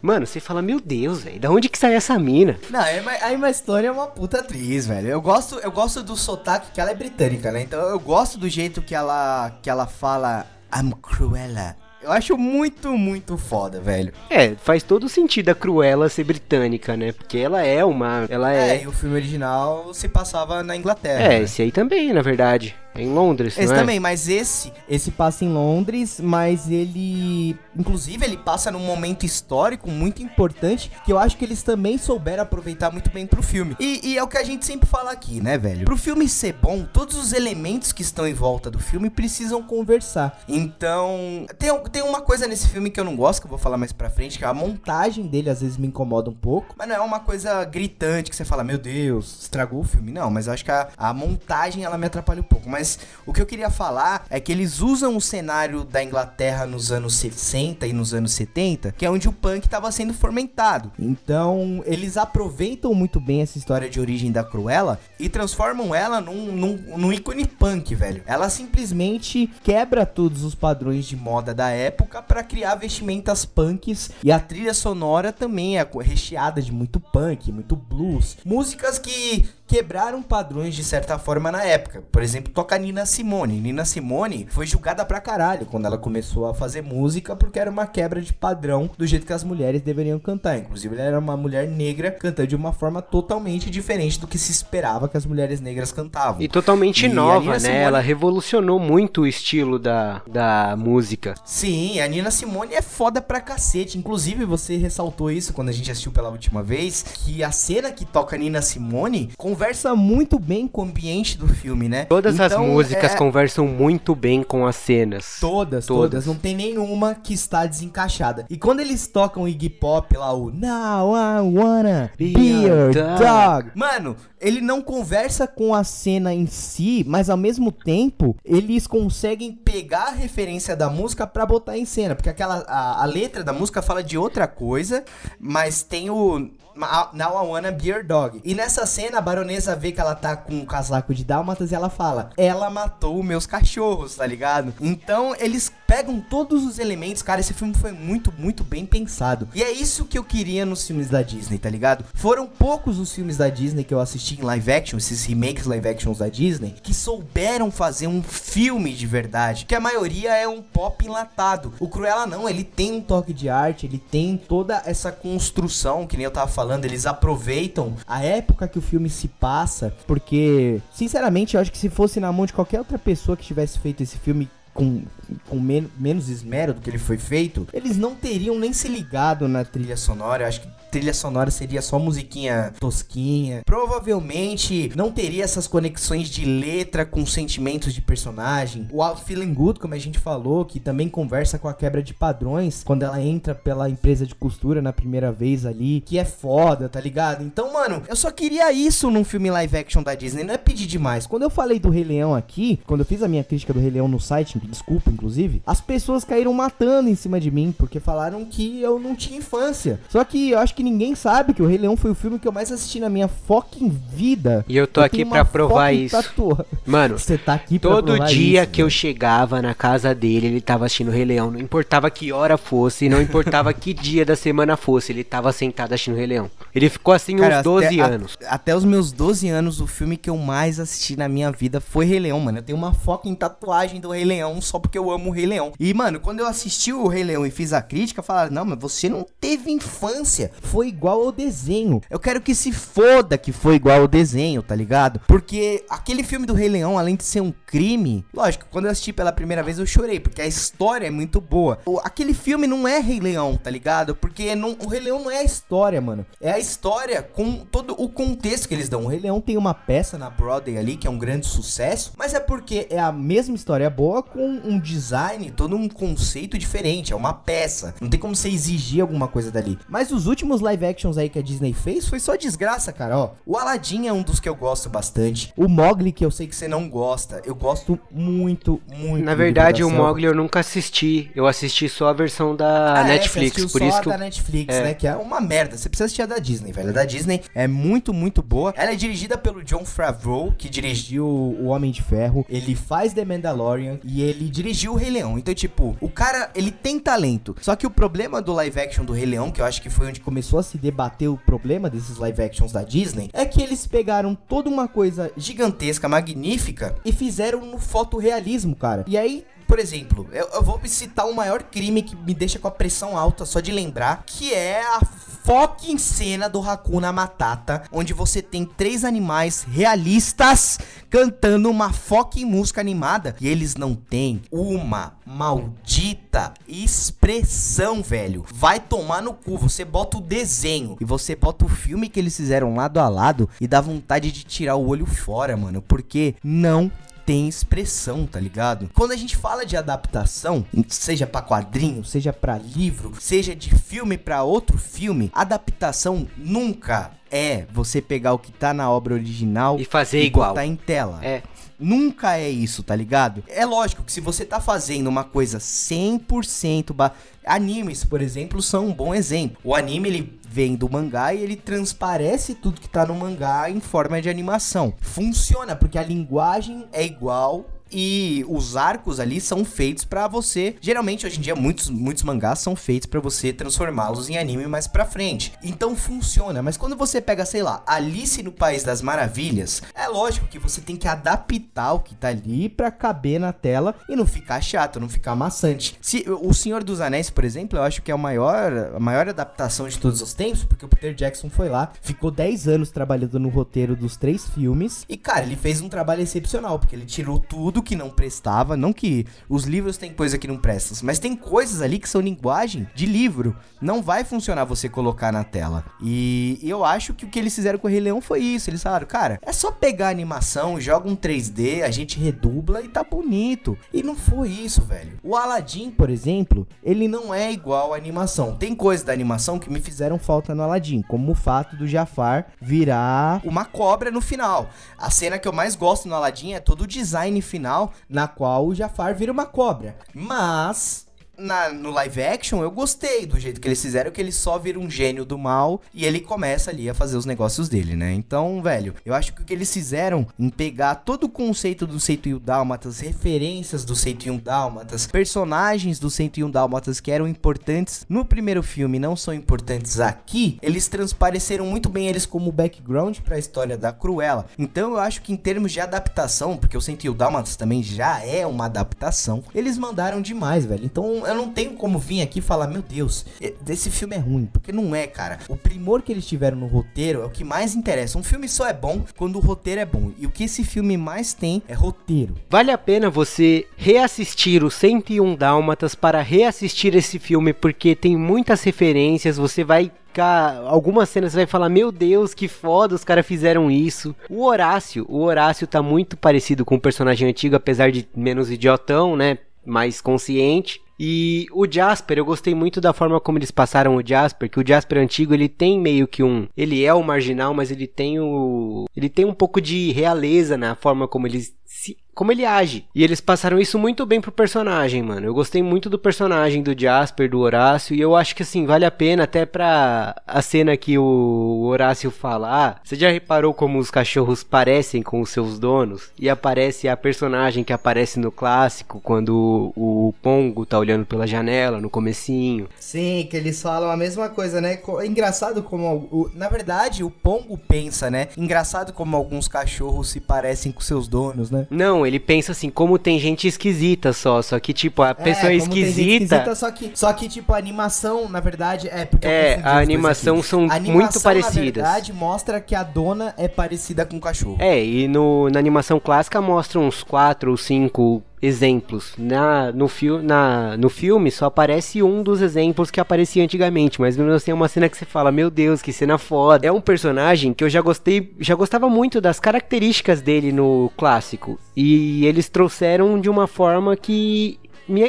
Mano, você fala, meu Deus, velho, da onde que saiu essa mina? Não, a Emma Stone é uma puta atriz, velho. Eu gosto, eu gosto do sotaque que ela é britânica, né? Então eu gosto do jeito que ela, que ela fala I'm Cruella. Eu acho muito, muito foda, velho. É, faz todo sentido a Cruella ser britânica, né? Porque ela é uma. Ela é. É, e o filme original se passava na Inglaterra. É, né? esse aí também, na verdade. É em Londres, Esse é? também, mas esse, esse passa em Londres, mas ele, inclusive, ele passa num momento histórico muito importante que eu acho que eles também souberam aproveitar muito bem pro filme. E, e é o que a gente sempre fala aqui, né, velho? Pro filme ser bom, todos os elementos que estão em volta do filme precisam conversar. Então, tem, tem uma coisa nesse filme que eu não gosto, que eu vou falar mais pra frente, que é a montagem dele às vezes me incomoda um pouco, mas não é uma coisa gritante que você fala, meu Deus, estragou o filme. Não, mas eu acho que a, a montagem ela me atrapalha um pouco. Mas mas o que eu queria falar é que eles usam o cenário da Inglaterra nos anos 60 e nos anos 70, que é onde o punk estava sendo fomentado. Então, eles aproveitam muito bem essa história de origem da Cruella e transformam ela num, num, num ícone punk, velho. Ela simplesmente quebra todos os padrões de moda da época para criar vestimentas punks e a trilha sonora também é recheada de muito punk, muito blues, músicas que quebraram padrões de certa forma na época. Por exemplo, toca Nina Simone. Nina Simone foi julgada pra caralho quando ela começou a fazer música porque era uma quebra de padrão do jeito que as mulheres deveriam cantar. Inclusive, ela era uma mulher negra cantando de uma forma totalmente diferente do que se esperava que as mulheres negras cantavam. E totalmente e nova, né? Simone... Ela revolucionou muito o estilo da, da música. Sim, a Nina Simone é foda pra cacete. Inclusive, você ressaltou isso quando a gente assistiu pela última vez, que a cena que toca Nina Simone conversa muito bem com o ambiente do filme, né? Todas então, as músicas é... conversam muito bem com as cenas. Todas, todas, todas, Não tem nenhuma que está desencaixada. E quando eles tocam Iggy Pop lá, o Now I wanna be, be your dog. dog. Mano, ele não conversa com a cena em si, mas ao mesmo tempo eles conseguem pegar a referência da música para botar em cena, porque aquela a, a, letra da música fala de outra coisa, mas tem o Now I Wanna Be Your Dog. E nessa cena, a baronesa vê que ela tá com um casaco de dálmatas e ela fala: Ela matou meus cachorros, tá ligado? Então eles pegam todos os elementos. Cara, esse filme foi muito, muito bem pensado. E é isso que eu queria nos filmes da Disney, tá ligado? Foram poucos os filmes da Disney que eu assisti em live action, esses remakes live actions da Disney, que souberam fazer um filme de verdade. Que a maioria é um pop enlatado. O Cruella não, ele tem um toque de arte, ele tem toda essa construção, que nem eu tava falando eles aproveitam a época que o filme se passa, porque, sinceramente, eu acho que se fosse na mão de qualquer outra pessoa que tivesse feito esse filme com, com men menos esmero do que ele foi feito, eles não teriam nem se ligado na trilha sonora. Eu acho que trilha sonora seria só musiquinha tosquinha. Provavelmente não teria essas conexões de letra com sentimentos de personagem. O Feeling Good, como a gente falou, que também conversa com a quebra de padrões quando ela entra pela empresa de costura na primeira vez ali, que é foda, tá ligado? Então, mano, eu só queria isso num filme live action da Disney, não é pedir demais. Quando eu falei do Rei Leão aqui, quando eu fiz a minha crítica do Rei Leão no site, desculpa, inclusive, as pessoas caíram matando em cima de mim, porque falaram que eu não tinha infância. Só que eu acho que ninguém sabe que o Rei Leão foi o filme que eu mais assisti na minha fucking vida. E eu tô eu aqui para provar isso. Tatua. Mano, você tá aqui pra todo dia isso, que eu chegava na casa dele, ele tava assistindo o Rei Leão. Não importava que hora fosse, não importava que dia da semana fosse, ele tava sentado assistindo o Rei Leão. Ele ficou assim Cara, uns 12 até, anos. A, até os meus 12 anos, o filme que eu mais assisti na minha vida foi Rei Leão, mano. Eu tenho uma fucking tatuagem do Rei Leão só porque eu amo o Rei Leão. E, mano, quando eu assisti o Rei Leão e fiz a crítica, falaram: não, mas você não teve infância. Foi igual ao desenho. Eu quero que se foda que foi igual ao desenho, tá ligado? Porque aquele filme do Rei Leão, além de ser um crime, lógico, quando eu assisti pela primeira vez eu chorei, porque a história é muito boa. O, aquele filme não é Rei Leão, tá ligado? Porque não, o Rei Leão não é a história, mano. É a história com todo o contexto que eles dão. O Rei Leão tem uma peça na Broadway ali que é um grande sucesso, mas é porque é a mesma história boa com um design, todo um conceito diferente. É uma peça. Não tem como você exigir alguma coisa dali. Mas os últimos live actions aí que a Disney fez foi só desgraça, cara. Ó, o Aladdin é um dos que eu gosto bastante. O Mogli, que eu sei que você não gosta, eu gosto muito, muito. Na verdade, o Mogli eu nunca assisti. Eu assisti só a versão da ah, Netflix. É, por só isso a que da Netflix, é. né? Que é uma merda. Você precisa assistir a da Disney, velho. A da Disney é muito, muito boa. Ela é dirigida pelo John Favreau, que dirigiu O Homem de Ferro. Ele faz The Mandalorian e ele dirigiu o Rei Leão. Então, tipo, o cara, ele tem talento. Só que o problema do live action do Rei Leão, que eu acho que foi onde começou a se debater o problema desses live actions da Disney, é que eles pegaram toda uma coisa gigantesca, magnífica e fizeram no fotorrealismo, cara. E aí por exemplo, eu, eu, vou citar o maior crime que me deixa com a pressão alta só de lembrar, que é a fucking cena do Hakuna Matata, onde você tem três animais realistas cantando uma fucking música animada e eles não têm uma maldita expressão, velho. Vai tomar no cu, você bota o desenho e você bota o filme que eles fizeram lado a lado e dá vontade de tirar o olho fora, mano, porque não tem expressão, tá ligado? Quando a gente fala de adaptação, seja para quadrinho, seja para livro, seja de filme para outro filme, adaptação nunca é você pegar o que tá na obra original e fazer e igual. botar em tela. É. Nunca é isso, tá ligado? É lógico que se você tá fazendo uma coisa 100% ba... animes, por exemplo, são um bom exemplo. O anime ele vem do mangá e ele transparece tudo que tá no mangá em forma de animação. Funciona porque a linguagem é igual e os arcos ali são feitos para você. Geralmente hoje em dia muitos muitos mangás são feitos para você transformá-los em anime mais para frente. Então funciona, mas quando você pega, sei lá, Alice no País das Maravilhas, é lógico que você tem que adaptar o que tá ali para caber na tela e não ficar chato, não ficar maçante. Se o Senhor dos Anéis, por exemplo, eu acho que é a maior a maior adaptação de todos os tempos, porque o Peter Jackson foi lá, ficou 10 anos trabalhando no roteiro dos três filmes e cara, ele fez um trabalho excepcional, porque ele tirou tudo que não prestava, não que os livros têm coisa que não prestam, mas tem coisas ali que são linguagem de livro. Não vai funcionar você colocar na tela. E eu acho que o que eles fizeram com o Rei Leão foi isso. Eles falaram, cara, é só pegar a animação, joga um 3D, a gente redubla e tá bonito. E não foi isso, velho. O Aladdin, por exemplo, ele não é igual à animação. Tem coisas da animação que me fizeram falta no Aladdin, como o fato do Jafar virar uma cobra no final. A cena que eu mais gosto no Aladdin é todo o design final, na qual o Jafar vira uma cobra. Mas na, no live action, eu gostei do jeito que eles fizeram, que ele só vira um gênio do mal e ele começa ali a fazer os negócios dele, né? Então, velho, eu acho que o que eles fizeram em pegar todo o conceito do 101 Dálmatas, referências do 101 Dálmatas, personagens do 101 Dálmatas que eram importantes no primeiro filme não são importantes aqui, eles transpareceram muito bem eles como background para a história da Cruella. Então, eu acho que em termos de adaptação, porque o 101 Dálmatas também já é uma adaptação, eles mandaram demais, velho. Então, eu não tenho como vir aqui falar, meu Deus, esse filme é ruim, porque não é, cara. O primor que eles tiveram no roteiro é o que mais interessa. Um filme só é bom quando o roteiro é bom. E o que esse filme mais tem é roteiro. Vale a pena você reassistir o 101 Dálmatas para reassistir esse filme, porque tem muitas referências, você vai algumas cenas você vai falar, meu Deus, que foda, os caras fizeram isso. O Horácio, o Horácio tá muito parecido com o personagem antigo, apesar de menos idiotão, né? Mais consciente. E o Jasper, eu gostei muito da forma como eles passaram o Jasper, que o Jasper antigo, ele tem meio que um, ele é o marginal, mas ele tem o, ele tem um pouco de realeza na forma como ele se como ele age. E eles passaram isso muito bem pro personagem, mano. Eu gostei muito do personagem do Jasper, do Horácio, e eu acho que assim, vale a pena até pra a cena que o Horácio falar. Você já reparou como os cachorros parecem com os seus donos? E aparece a personagem que aparece no clássico quando o Pongo tá olhando pela janela no comecinho. Sim, que eles falam a mesma coisa, né? É engraçado como o, na verdade o Pongo pensa, né? Engraçado como alguns cachorros se parecem com seus donos, né? Não, ele pensa assim, como tem gente esquisita só, só que tipo, a é, pessoa é, esquisita... esquisita... só que só que tipo a animação, na verdade, é porque É, a animação são a animação, muito parecidas. Na verdade, mostra que a dona é parecida com o cachorro. É, e no, na animação clássica mostra uns quatro ou cinco exemplos. Na, no, fi na, no filme só aparece um dos exemplos que aparecia antigamente, mas mesmo assim é uma cena que você fala, meu Deus, que cena foda. É um personagem que eu já gostei, já gostava muito das características dele no clássico. E eles trouxeram de uma forma que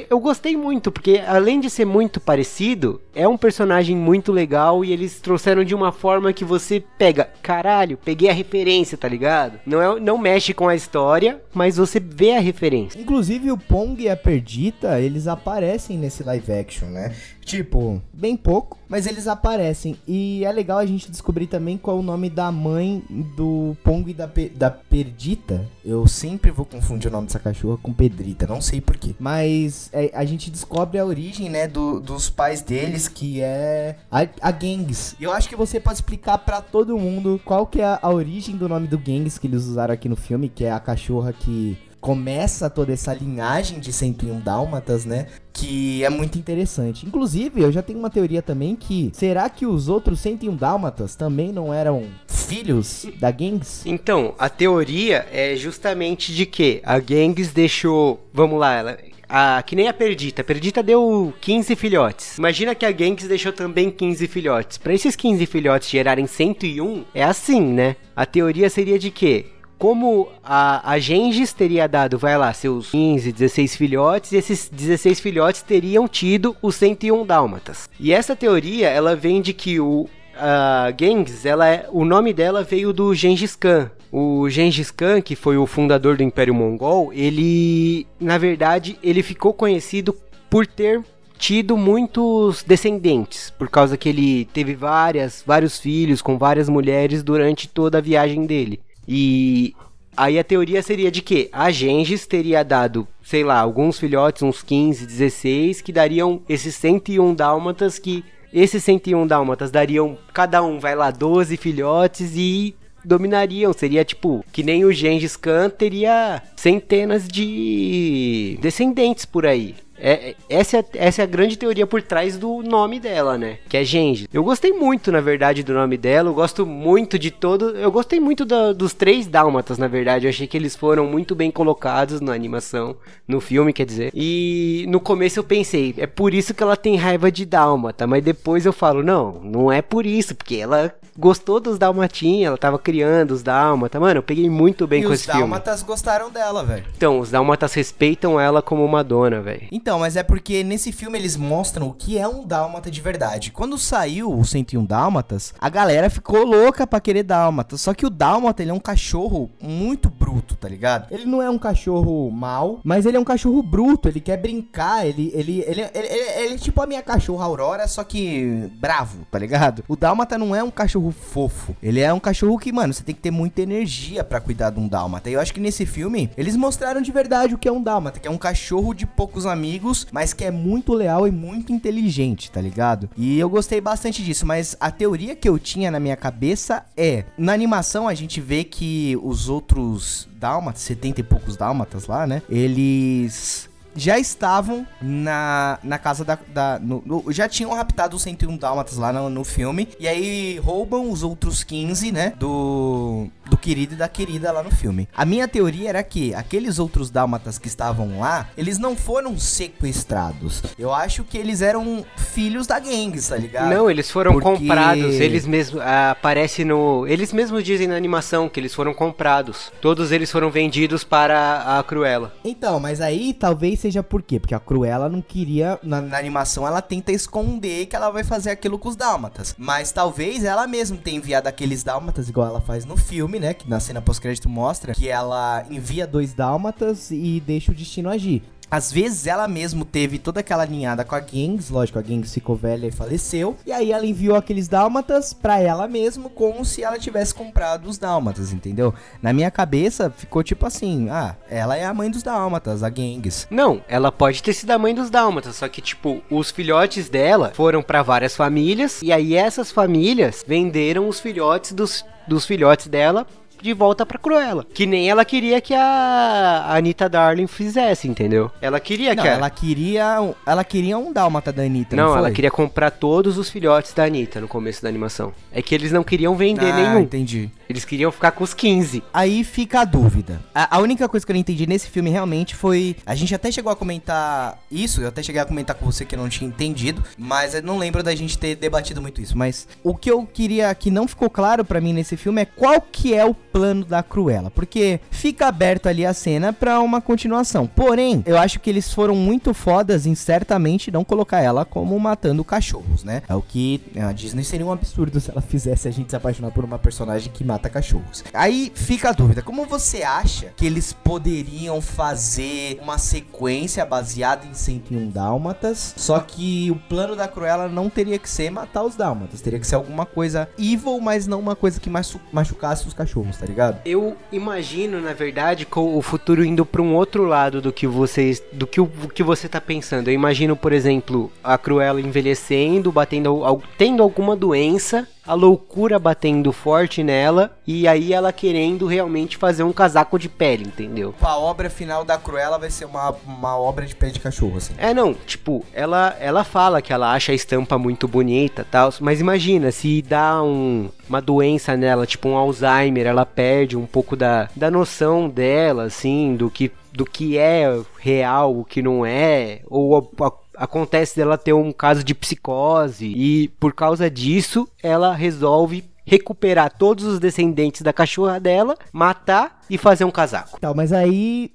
eu gostei muito, porque além de ser muito parecido, é um personagem muito legal e eles trouxeram de uma forma que você pega, caralho, peguei a referência, tá ligado? Não, é, não mexe com a história, mas você vê a referência. Inclusive o Pong e a Perdita, eles aparecem nesse live action, né? Tipo, bem pouco, mas eles aparecem. E é legal a gente descobrir também qual é o nome da mãe do Pongo e da, Pe da Perdita. Eu sempre vou confundir o nome dessa cachorra com Pedrita, não sei porquê. Mas é, a gente descobre a origem, né, do, dos pais deles, que é a, a Genghis. E eu acho que você pode explicar para todo mundo qual que é a, a origem do nome do Genghis que eles usaram aqui no filme, que é a cachorra que começa toda essa linhagem de 101 dálmatas, né? Que é muito interessante. Inclusive, eu já tenho uma teoria também que será que os outros 101 dálmatas também não eram filhos da Genghis? Então, a teoria é justamente de que a Genghis deixou, vamos lá, ela a, que nem a Perdita. A Perdita deu 15 filhotes. Imagina que a Genghis deixou também 15 filhotes. Para esses 15 filhotes gerarem 101, é assim, né? A teoria seria de que como a, a Gengis teria dado, vai lá, seus 15, 16 filhotes, e esses 16 filhotes teriam tido os 101 dálmatas. E essa teoria, ela vem de que o a Genghis, ela é, o nome dela veio do Gengis Khan. O Gengis Khan, que foi o fundador do Império Mongol, ele, na verdade, ele ficou conhecido por ter tido muitos descendentes, por causa que ele teve várias, vários filhos com várias mulheres durante toda a viagem dele. E aí a teoria seria de que a Gengis teria dado, sei lá, alguns filhotes, uns 15, 16, que dariam esses 101 dálmatas que esses 101 dálmatas dariam cada um, vai lá, 12 filhotes e dominariam. Seria tipo, que nem o Gengis Khan teria centenas de descendentes por aí. É, é, essa, é, essa é a grande teoria por trás do nome dela, né? Que é Genji. Eu gostei muito, na verdade, do nome dela. Eu gosto muito de todo. Eu gostei muito do, dos três dálmatas, na verdade. Eu achei que eles foram muito bem colocados na animação, no filme, quer dizer. E no começo eu pensei, é por isso que ela tem raiva de dálmata. Mas depois eu falo, não, não é por isso, porque ela gostou dos dalmatinhos, ela tava criando os dálmatas. Mano, eu peguei muito bem e com esse filme. os dálmatas gostaram dela, velho. Então, os dálmatas respeitam ela como uma dona, velho. Então, mas é porque nesse filme eles mostram o que é um dálmata de verdade. Quando saiu o 101 dálmatas, a galera ficou louca pra querer dálmata. Só que o dálmata, ele é um cachorro muito bruto, tá ligado? Ele não é um cachorro mal, mas ele é um cachorro bruto, ele quer brincar, ele ele ele, ele, ele, ele, ele é tipo a minha cachorra Aurora, só que bravo, tá ligado? O dálmata não é um cachorro cachorro fofo. Ele é um cachorro que, mano, você tem que ter muita energia para cuidar de um dálmata. E eu acho que nesse filme eles mostraram de verdade o que é um dálmata, que é um cachorro de poucos amigos, mas que é muito leal e muito inteligente, tá ligado? E eu gostei bastante disso, mas a teoria que eu tinha na minha cabeça é, na animação a gente vê que os outros dálmatas, 70 e poucos dálmatas lá, né? Eles já estavam na, na casa da. da no, no, já tinham raptado os 101 Dálmatas lá no, no filme. E aí roubam os outros 15, né? Do. Do querido e da querida lá no filme. A minha teoria era que aqueles outros Dálmatas que estavam lá, eles não foram sequestrados. Eu acho que eles eram filhos da gangue, tá ligado? Não, eles foram Porque... comprados. Eles mesmos. Ah, aparece no. Eles mesmos dizem na animação que eles foram comprados. Todos eles foram vendidos para a Cruella. Então, mas aí talvez seja por quê? Porque a Cruella não queria. Na, na, animação ela tenta esconder que ela vai fazer aquilo com os dálmatas. Mas talvez ela mesma tenha enviado aqueles dálmatas, igual ela faz no filme, né? Que na cena pós-crédito mostra que ela envia dois dálmatas e deixa o destino agir. Às vezes ela mesmo teve toda aquela alinhada com a Genghis, lógico, a Genghis ficou velha e faleceu. E aí ela enviou aqueles dálmatas para ela mesmo, como se ela tivesse comprado os dálmatas, entendeu? Na minha cabeça ficou tipo assim: ah, ela é a mãe dos dálmatas, a Genghis. Não, ela pode ter sido a mãe dos dálmatas, só que tipo, os filhotes dela foram para várias famílias e aí essas famílias venderam os filhotes dos dos filhotes dela de volta pra Cruella. Que nem ela queria que a Anitta Darling fizesse, entendeu? Ela queria não, que. A... Ela queria. Ela queria um dálmata da Anitta. Não, não ela queria comprar todos os filhotes da Anitta no começo da animação. É que eles não queriam vender ah, nenhum. entendi. Eles queriam ficar com os 15. Aí fica a dúvida. A, a, única coisa que eu entendi nesse filme realmente foi. A gente até chegou a comentar isso, eu até cheguei a comentar com você que eu não tinha entendido, mas eu não lembro da gente ter debatido muito isso. Mas o que eu queria que não ficou claro para mim nesse filme é qual que é o plano da Cruella. Porque fica aberto ali a cena pra uma continuação. Porém, eu acho que eles foram muito fodas em certamente não colocar ela como matando cachorros, né? É o que a Disney seria um absurdo se ela fizesse a gente se apaixonar por uma personagem que mata cachorros. Aí fica a dúvida: como você acha que eles poderiam fazer uma sequência baseada em 101 Dálmatas? Só que o plano da Cruella não teria que ser matar os Dálmatas, teria que ser alguma coisa evil, mas não uma coisa que machucasse os cachorros, tá ligado? Eu imagino, na verdade, com o futuro indo para um outro lado do que vocês, do que o que você tá pensando. Eu imagino, por exemplo, a Cruella envelhecendo, batendo, tendo alguma doença a loucura batendo forte nela e aí ela querendo realmente fazer um casaco de pele, entendeu? A obra final da Cruella vai ser uma, uma obra de pele de cachorro, assim. É, não, tipo, ela, ela fala que ela acha a estampa muito bonita tal, mas imagina, se dá um, uma doença nela, tipo um Alzheimer, ela perde um pouco da, da noção dela, assim, do que do que é real, o que não é, ou a, a acontece dela ter um caso de psicose e por causa disso ela resolve recuperar todos os descendentes da cachorra dela, matar e fazer um casaco. Tá, mas aí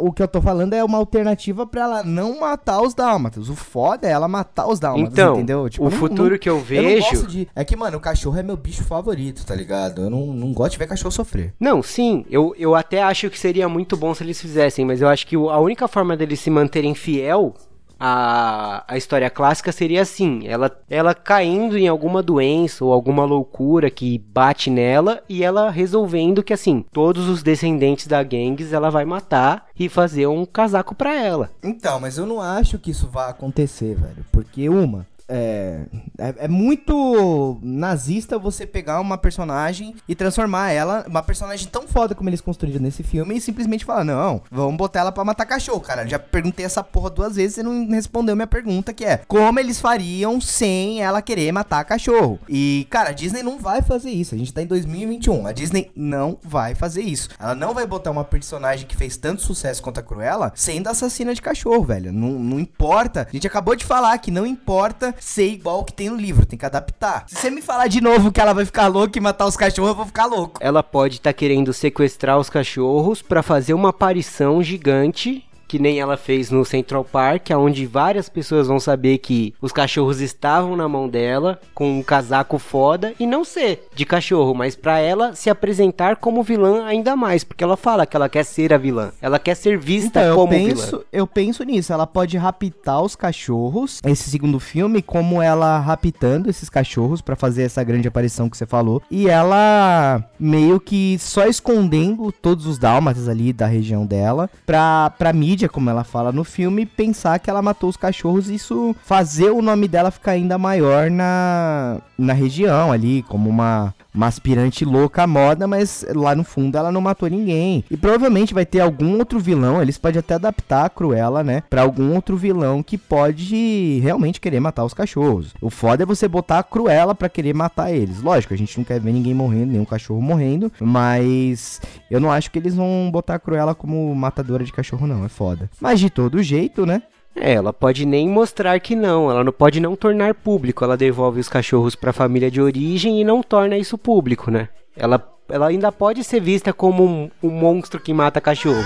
o que eu tô falando é uma alternativa para ela não matar os dálmatas. O foda é ela matar os dálmatas, então, entendeu? Tipo, o não, futuro não, que eu vejo. Eu de... É que, mano, o cachorro é meu bicho favorito, tá ligado? Eu não, não gosto de ver cachorro sofrer. Não, sim, eu, eu até acho que seria muito bom se eles fizessem, mas eu acho que a única forma deles se manterem fiel a, a história clássica seria assim: ela, ela caindo em alguma doença ou alguma loucura que bate nela e ela resolvendo que assim, todos os descendentes da Genghis ela vai matar e fazer um casaco para ela. Então, mas eu não acho que isso vai acontecer, velho. Porque uma, é, é, é, muito nazista você pegar uma personagem e transformar ela, uma personagem tão foda como eles construíram nesse filme, e simplesmente falar: não, vamos botar ela pra matar cachorro, cara. Já perguntei essa porra duas vezes e não respondeu minha pergunta, que é como eles fariam sem ela querer matar cachorro. E, cara, a Disney não vai fazer isso. A gente tá em 2021. A Disney não vai fazer isso. Ela não vai botar uma personagem que fez tanto sucesso quanto a Cruella sendo assassina de cachorro, velho. Não, não importa. A gente acabou de falar que não importa ser igual o que tem no livro, tem que adaptar. Se você me falar de novo que ela vai ficar louca e matar os cachorros, eu vou ficar louco. Ela pode estar tá querendo sequestrar os cachorros para fazer uma aparição gigante que nem ela fez no Central Park, onde várias pessoas vão saber que os cachorros estavam na mão dela, com um casaco foda, e não ser de cachorro, mas para ela se apresentar como vilã ainda mais, porque ela fala que ela quer ser a vilã, ela quer ser vista então, como eu penso, vilã. Eu penso nisso, ela pode raptar os cachorros, esse segundo filme, como ela raptando esses cachorros para fazer essa grande aparição que você falou, e ela meio que só escondendo todos os dálmatas ali da região dela, pra, pra mídia mídia, como ela fala no filme, pensar que ela matou os cachorros e isso fazer o nome dela ficar ainda maior na, na região ali, como uma, uma aspirante louca à moda, mas lá no fundo ela não matou ninguém. E provavelmente vai ter algum outro vilão, eles podem até adaptar a Cruella, né, para algum outro vilão que pode realmente querer matar os cachorros. O foda é você botar a Cruella para querer matar eles. Lógico, a gente não quer ver ninguém morrendo, nenhum cachorro morrendo, mas eu não acho que eles vão botar a Cruella como matadora de cachorro não, é foda foda. Mas de todo jeito, né? É, ela pode nem mostrar que não, ela não pode não tornar público, ela devolve os cachorros para a família de origem e não torna isso público, né? Ela, ela ainda pode ser vista como um, um monstro que mata cachorro.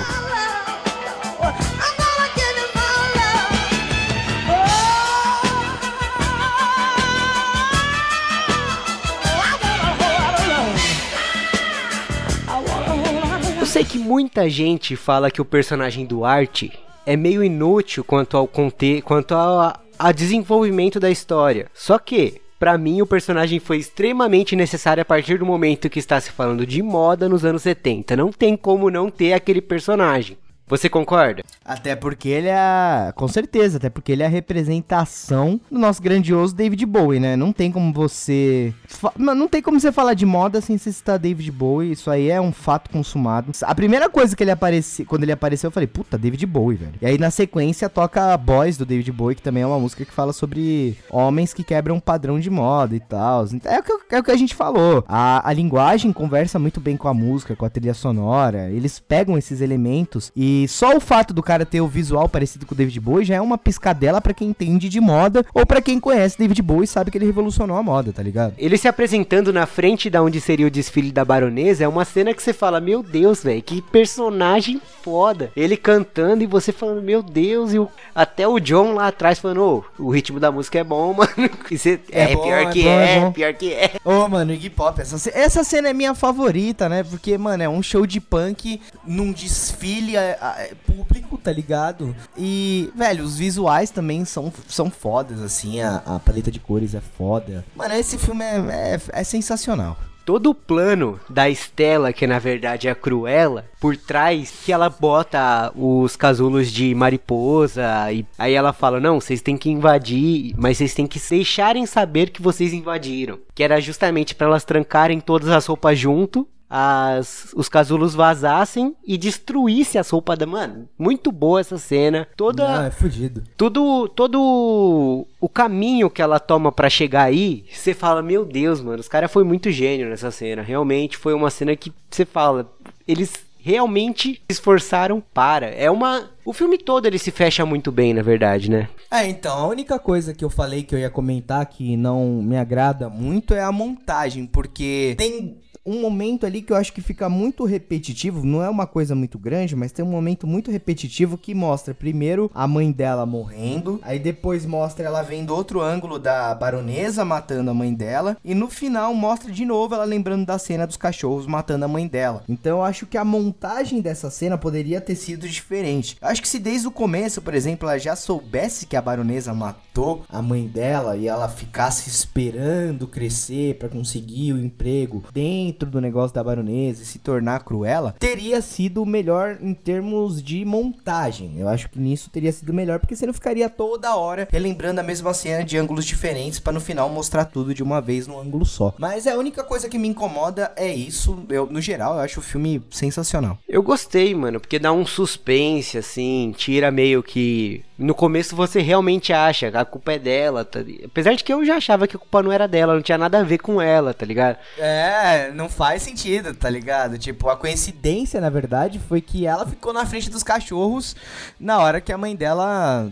sei que muita gente fala que o personagem do Art é meio inútil quanto ao conter, quanto ao a desenvolvimento da história. Só que para mim, o personagem foi extremamente necessário a partir do momento que está se falando de moda nos anos 70. Não tem como não ter aquele personagem. Você concorda? Até porque ele é. Com certeza, até porque ele é a representação do nosso grandioso David Bowie, né? Não tem como você. Não tem como você falar de moda sem citar David Bowie. Isso aí é um fato consumado. A primeira coisa que ele apareceu. Quando ele apareceu, eu falei, puta, David Bowie, velho. E aí na sequência toca Boys do David Bowie, que também é uma música que fala sobre homens que quebram um padrão de moda e tal. É o que, é o que a gente falou. A, a linguagem conversa muito bem com a música, com a trilha sonora. Eles pegam esses elementos e só o fato do cara ter o visual parecido com o David Bowie já é uma piscadela para quem entende de moda ou para quem conhece David Bowie e sabe que ele revolucionou a moda, tá ligado? Ele se apresentando na frente da onde seria o desfile da baronesa é uma cena que você fala, meu Deus, velho, que personagem foda. Ele cantando e você falando, meu Deus, e o... até o John lá atrás falando, oh, o ritmo da música é bom, mano. Você... É, é bom, pior é que bom, é, é pior que é. Ô, oh, mano, Iggy Pop, essa, essa cena é minha favorita, né? Porque, mano, é um show de punk num desfile é, público, tá ligado? E, velho, os visuais também são, são fodas, assim, a, a paleta de cores é foda. Mano, esse filme é, é, é sensacional todo o plano da Estela, que na verdade é a Cruella, por trás, que ela bota os casulos de mariposa, e aí ela fala: Não, vocês têm que invadir, mas vocês têm que deixarem saber que vocês invadiram. Que era justamente para elas trancarem todas as roupas junto as, os casulos vazassem e destruísse as roupas da. Mano, muito boa essa cena. Toda. Ah, é fudido. Tudo. Todo o caminho que ela toma para chegar aí, você fala, meu Deus, mano, os caras foi muito gênio nessa cena. Realmente foi uma cena que você fala. Eles realmente se esforçaram para. É uma. O filme todo ele se fecha muito bem, na verdade, né? É, então, a única coisa que eu falei que eu ia comentar que não me agrada muito é a montagem, porque tem um momento ali que eu acho que fica muito repetitivo, não é uma coisa muito grande, mas tem um momento muito repetitivo que mostra primeiro a mãe dela morrendo, aí depois mostra ela vendo outro ângulo da baronesa matando a mãe dela, e no final mostra de novo ela lembrando da cena dos cachorros matando a mãe dela. Então eu acho que a montagem dessa cena poderia ter sido diferente. Eu acho que se desde o começo, por exemplo, ela já soubesse que a baronesa matou a mãe dela e ela ficasse esperando crescer para conseguir o emprego dentro dentro do negócio da baronesa e se tornar cruela, teria sido melhor em termos de montagem. Eu acho que nisso teria sido melhor, porque você não ficaria toda hora relembrando a mesma cena de ângulos diferentes para no final mostrar tudo de uma vez num ângulo só. Mas a única coisa que me incomoda é isso. Eu, no geral, eu acho o filme sensacional. Eu gostei, mano, porque dá um suspense, assim, tira meio que. No começo você realmente acha que a culpa é dela, tá? Apesar de que eu já achava que a culpa não era dela, não tinha nada a ver com ela, tá ligado? É, não faz sentido, tá ligado? Tipo, a coincidência, na verdade, foi que ela ficou na frente dos cachorros na hora que a mãe dela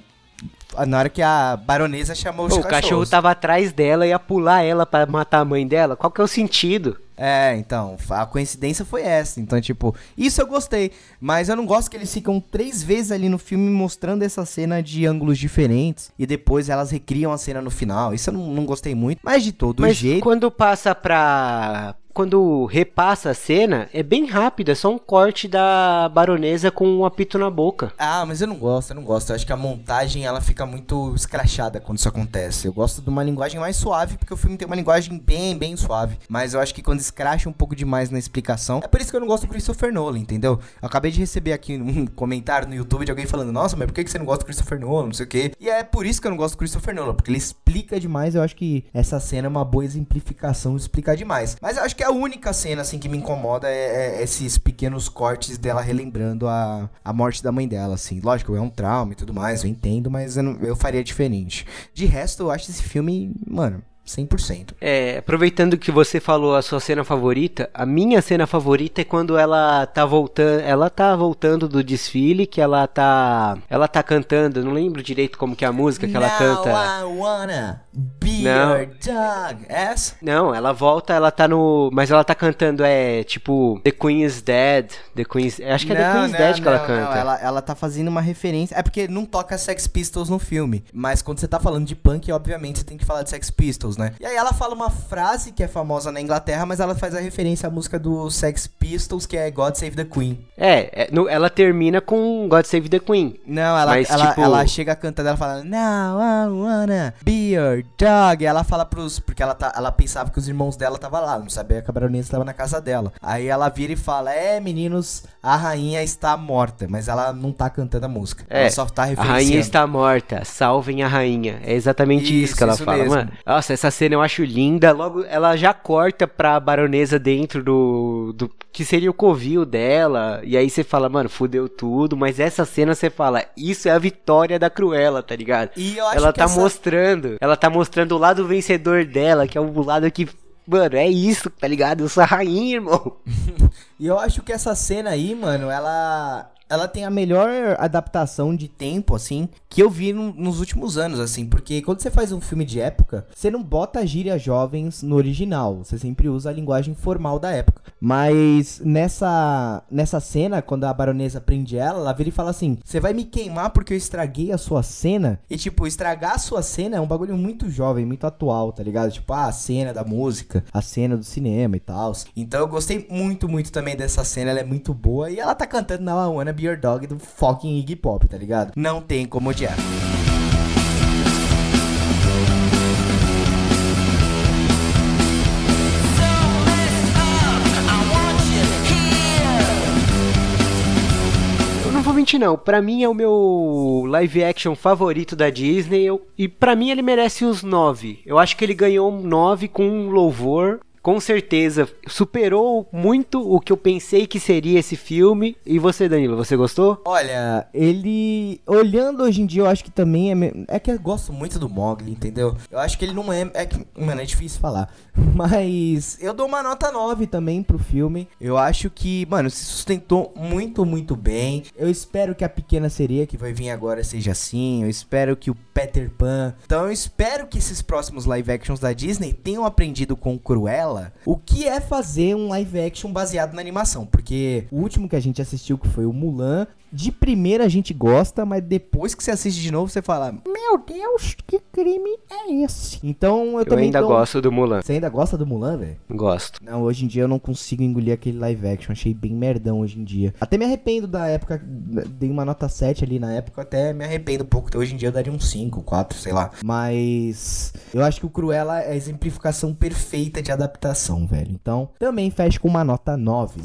na hora que a baronesa chamou os Pô, cachorros. O cachorro tava atrás dela, ia pular ela para matar a mãe dela. Qual que é o sentido? É, então, a coincidência foi essa. Então, tipo, isso eu gostei. Mas eu não gosto que eles ficam três vezes ali no filme mostrando essa cena de ângulos diferentes. E depois elas recriam a cena no final. Isso eu não, não gostei muito. Mas de todo mas jeito. Quando passa pra quando repassa a cena, é bem rápido, é só um corte da baronesa com um apito na boca. Ah, mas eu não gosto, eu não gosto. Eu acho que a montagem ela fica muito escrachada quando isso acontece. Eu gosto de uma linguagem mais suave, porque o filme tem uma linguagem bem, bem suave. Mas eu acho que quando escracha um pouco demais na explicação, é por isso que eu não gosto do Christopher Nolan, entendeu? Eu acabei de receber aqui um comentário no YouTube de alguém falando: Nossa, mas por que você não gosta do Christopher Nolan? Não sei o quê. E é por isso que eu não gosto do Christopher Nolan, porque ele explica demais. Eu acho que essa cena é uma boa exemplificação de explicar demais. Mas eu acho que a única cena assim que me incomoda é, é, esses pequenos cortes dela relembrando a, a morte da mãe dela, assim. Lógico, é um trauma e tudo mais, eu entendo, mas eu, não, eu faria diferente. De resto, eu acho esse filme, mano, 100%. É, aproveitando que você falou a sua cena favorita, a minha cena favorita é quando ela tá voltando, ela tá voltando do desfile, que ela tá, ela tá cantando, não lembro direito como que é a música que Now ela canta. I wanna be Não. your dog. Essa? Não, ela volta, ela tá no, mas ela tá cantando é tipo The Queen is Dead, The Queen is, acho que é The Queen is Dead que ela canta. ela, ela tá fazendo uma referência. É porque não toca Sex Pistols no filme. Mas quando você tá falando de punk, obviamente você tem que falar de Sex Pistols, né? E aí ela fala uma frase que é famosa na Inglaterra, mas ela faz a referência à música do Sex Pistols, que é God Save the Queen. É, é, no- ela termina com God Save the Queen. Não, ela, Mas, ela, tipo- ela chega cantando, ela fala, Now I wanna be your dog. E ela fala pros. Porque ela, tá, ela pensava que os irmãos dela estavam lá, não sabia que a baronesa estava na casa dela. Aí ela vira e fala: É, meninos, a rainha está morta. Mas ela não tá cantando a música. É, ela só tá a referenciando. rainha está morta, salvem a rainha. É exatamente isso, Isso, que ela isso fala, mesmo. mano. Nossa, essa cena eu acho linda. Logo, ela já corta pra baronesa dentro do, do que seria o covil dela. E aí você fala, mano, fudeu tudo. Mas essa cena você fala, isso é a vitória da Cruella, tá ligado? E eu acho ela que tá essa- mostrando, ela tá mostrando o lado vencedor dela, que é o lado que, mano, é isso, tá ligado? Eu sou a rainha, irmão. E eu acho que essa cena aí, mano, ela. Ela tem a melhor adaptação de tempo, assim, que eu vi no- nos últimos anos, assim. Porque quando você faz um filme de época, você não bota gírias jovens no original. Você sempre usa a linguagem formal da época. Mas nessa, nessa cena, quando a baronesa prende ela, ela vira e fala assim: Você vai me queimar porque eu estraguei a sua cena? E, tipo, estragar a sua cena é um bagulho muito jovem, muito atual, tá ligado? Tipo, ah, a cena da música, a cena do cinema e tal. Então eu gostei muito, muito também dessa cena. Ela é muito boa. E ela tá cantando na I Wanna Be Your Dog do fucking Iggy Pop, tá ligado? Não tem como odiar. Mentir não, pra mim é o meu live action favorito da Disney eu- e pra mim ele merece os 9. Eu acho que ele ganhou um 9 com um louvor. Com certeza, superou muito o que eu pensei que seria esse filme. E você, Danilo, você gostou? Olha, ele. Olhando hoje em dia, eu acho que também é. É que eu gosto muito do Mogli, entendeu? Eu acho que ele não é. É que, mano, é difícil falar. Mas eu dou uma nota 9 também pro filme. Eu acho que, mano, se sustentou muito, muito bem. Eu espero que a Pequena Sereia, que vai vir agora, seja assim. Eu espero que o Peter Pan. Então eu espero que esses próximos live actions da Disney tenham aprendido com Cruella o que é fazer um live action baseado na animação. Porque o último que a gente assistiu, que foi o Mulan, de primeira a gente gosta, mas depois que você assiste de novo, você fala: Meu Deus, que crime é esse? Então eu, Eu, também ainda dou- gosto do Mulan. Você ainda gosta do Mulan, velho? Gosto. Não, hoje em dia eu não consigo engolir aquele live action. Achei bem merdão hoje em dia. Até me arrependo da época. Dei uma nota 7 ali na época. Até me arrependo um pouco. Hoje em dia eu daria um 5. 5, 4, sei lá. Mas eu acho que o Cruella é a exemplificação perfeita de adaptação, velho. Então, também fecha com uma nota 9.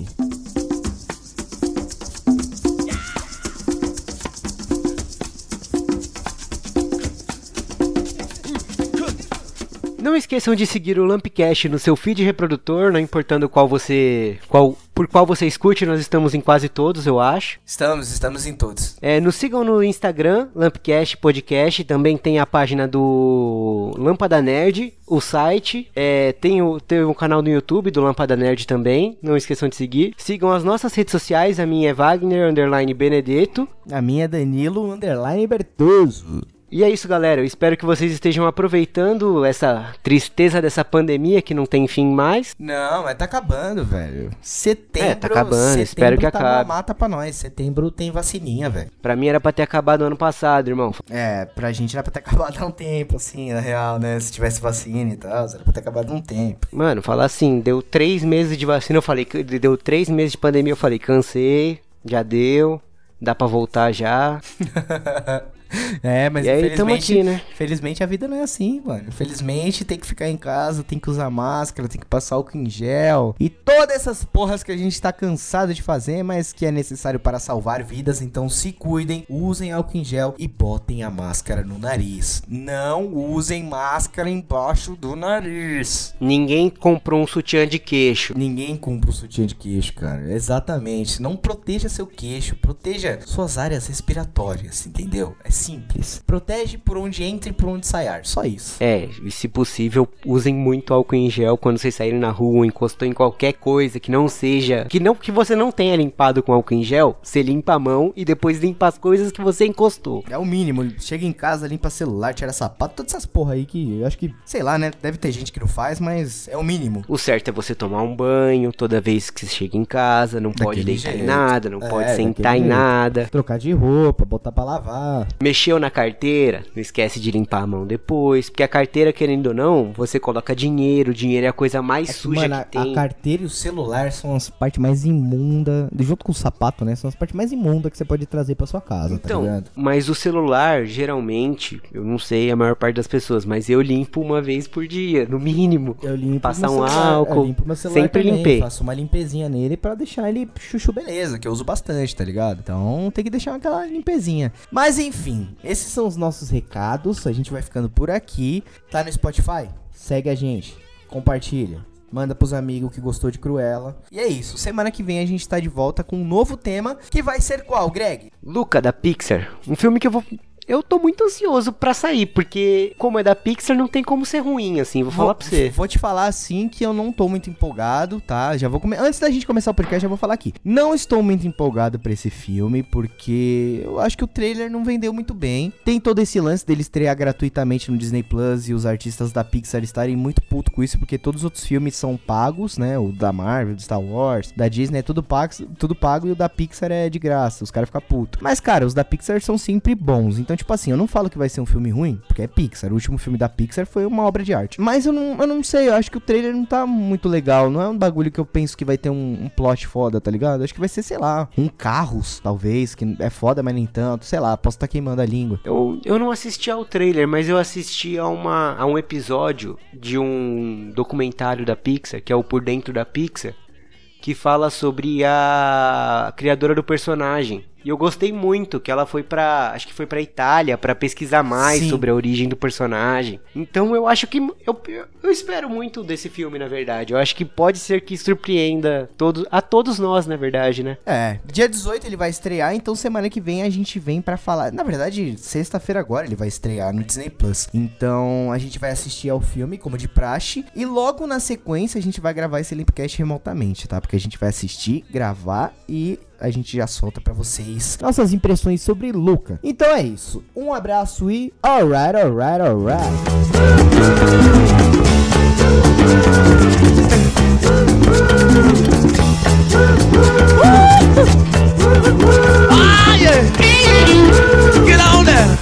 Não esqueçam de seguir o Lampcast no seu feed reprodutor, não importando qual você, qual, por qual você escute, nós estamos em quase todos, eu acho. Estamos, estamos em todos. É, nos sigam no Instagram, Lampcast Podcast, também tem a página do Lâmpada Nerd, o site, é, tem, o, tem o canal no YouTube do Lâmpada Nerd também, não esqueçam de seguir. Sigam as nossas redes sociais, a minha é Wagner, underline Benedetto. A minha é Danilo, underline Bertoso. E é isso, galera. Eu espero que vocês estejam aproveitando essa tristeza dessa pandemia que não tem fim mais. Não, mas tá acabando, velho. Setembro. É, tá acabando. Espero que tá acabe. mata pra nós. Setembro tem vacininha, velho. Pra mim era pra ter acabado ano passado, irmão. É, pra gente era pra ter acabado há um tempo, assim, na real, né? Se tivesse vacina e tal, era pra ter acabado há um tempo. Mano, falar assim, deu três meses de vacina, eu falei, que- deu três meses de pandemia, eu falei, cansei, já deu, dá pra voltar já. É, mas E aí, infelizmente, aqui, né? Felizmente a vida não é assim, mano. Infelizmente tem que ficar em casa, tem que usar máscara, tem que passar álcool em gel. E todas essas porras que a gente tá cansado de fazer, mas que é necessário para salvar vidas. Então se cuidem, usem álcool em gel e botem a máscara no nariz. Não usem máscara embaixo do nariz. Ninguém comprou um sutiã de queixo. Ninguém cumpre o sutiã de queixo, cara. Exatamente. Não proteja seu queixo, proteja suas áreas respiratórias, entendeu? É simples. Protege por onde entra e por onde sai ar. Só isso. É, e se possível, usem muito álcool em gel quando vocês saírem na rua, encostou em qualquer coisa que não seja, que não que você não tenha limpado com álcool em gel, você limpa a mão e depois limpa as coisas que você encostou. É o mínimo. Chega em casa, limpa celular, tira sapato, todas essas porra aí que eu acho que, sei lá, né? Deve ter gente que não faz, mas é o mínimo. O certo é você tomar um banho toda vez que você chega em casa, não pode Daquele deitar em jeito. nada, não É, pode sentar em jeito. nada. Trocar de roupa, botar pra lavar. Mexeu na carteira, não esquece de limpar a mão depois, porque a carteira, querendo ou não, você coloca dinheiro, o dinheiro é a coisa mais É que, suja mano, que a, tem. a carteira e o celular são as partes mais imundas, junto com o sapato, né? São as partes mais imundas que você pode trazer pra sua casa, tá Então, ligado? mas o celular, geralmente, eu não sei a maior parte das pessoas, mas eu limpo uma vez por dia, no mínimo. Eu limpo Passar um celular, álcool, eu limpo meu celular sempre também, limpei. Faço uma limpezinha nele pra deixar ele chuchu beleza, que eu uso bastante, tá ligado? Então tem que deixar aquela limpezinha. Mas enfim, esses são os nossos recados. A gente vai ficando por aqui. Tá no Spotify? Segue a gente, compartilha. Manda pros amigos que gostou de Cruella. E é isso. Semana que vem a gente tá de volta com um novo tema. Que vai ser qual, Greg? Luca, da Pixar, um filme que eu vou... Eu tô muito ansioso pra sair, porque como é da Pixar, não tem como ser ruim, assim, vou falar pra você. Vou te falar assim que eu não tô muito empolgado, tá? Já vou come... Antes da gente começar o podcast, já vou falar aqui. Não estou muito empolgado pra esse filme, porque eu acho que o trailer não vendeu muito bem. Tem todo esse lance dele estrear gratuitamente no Disney Plus e os artistas da Pixar estarem muito putos com isso, porque todos os outros filmes são pagos, né? O da Marvel, do Star Wars, da Disney é tudo pago, tudo pago e o da Pixar é de graça. Os caras ficam putos. Mas, cara, os da Pixar são sempre bons. Então, tipo assim, eu não falo que vai ser um filme ruim, porque é Pixar. O último filme da Pixar foi uma obra de arte. Mas eu não, eu não sei, eu acho que o trailer não tá muito legal. Não é um bagulho que eu penso que vai ter um, um plot foda, tá ligado? Acho que vai ser, sei lá, um carros, talvez, que é foda, mas nem tanto. Sei lá, posso estar queimando a língua. Eu, eu não assisti ao trailer, mas eu assisti a, uma, a um episódio de um documentário da Pixar, que é o Por Dentro da Pixar, que fala sobre a criadora do personagem. E eu gostei muito que ela foi pra. Acho que foi pra Itália pra pesquisar mais Sim. sobre a origem do personagem. Então eu acho que. Eu, eu espero muito desse filme, na verdade. Eu acho que pode ser que surpreenda todos, a todos nós, na verdade, né? É, dia 18 ele vai estrear, então semana que vem a gente vem pra falar. Na verdade, sexta-feira agora ele vai estrear no Disney Plus. Então a gente vai assistir ao filme, como de praxe, e logo na sequência a gente vai gravar esse Limpcast remotamente, tá? Porque a gente vai assistir, gravar e a gente já solta para vocês nossas impressões sobre Luca. Então é isso. Um abraço e alright, alright, alright. Ah, yeah. Get on there.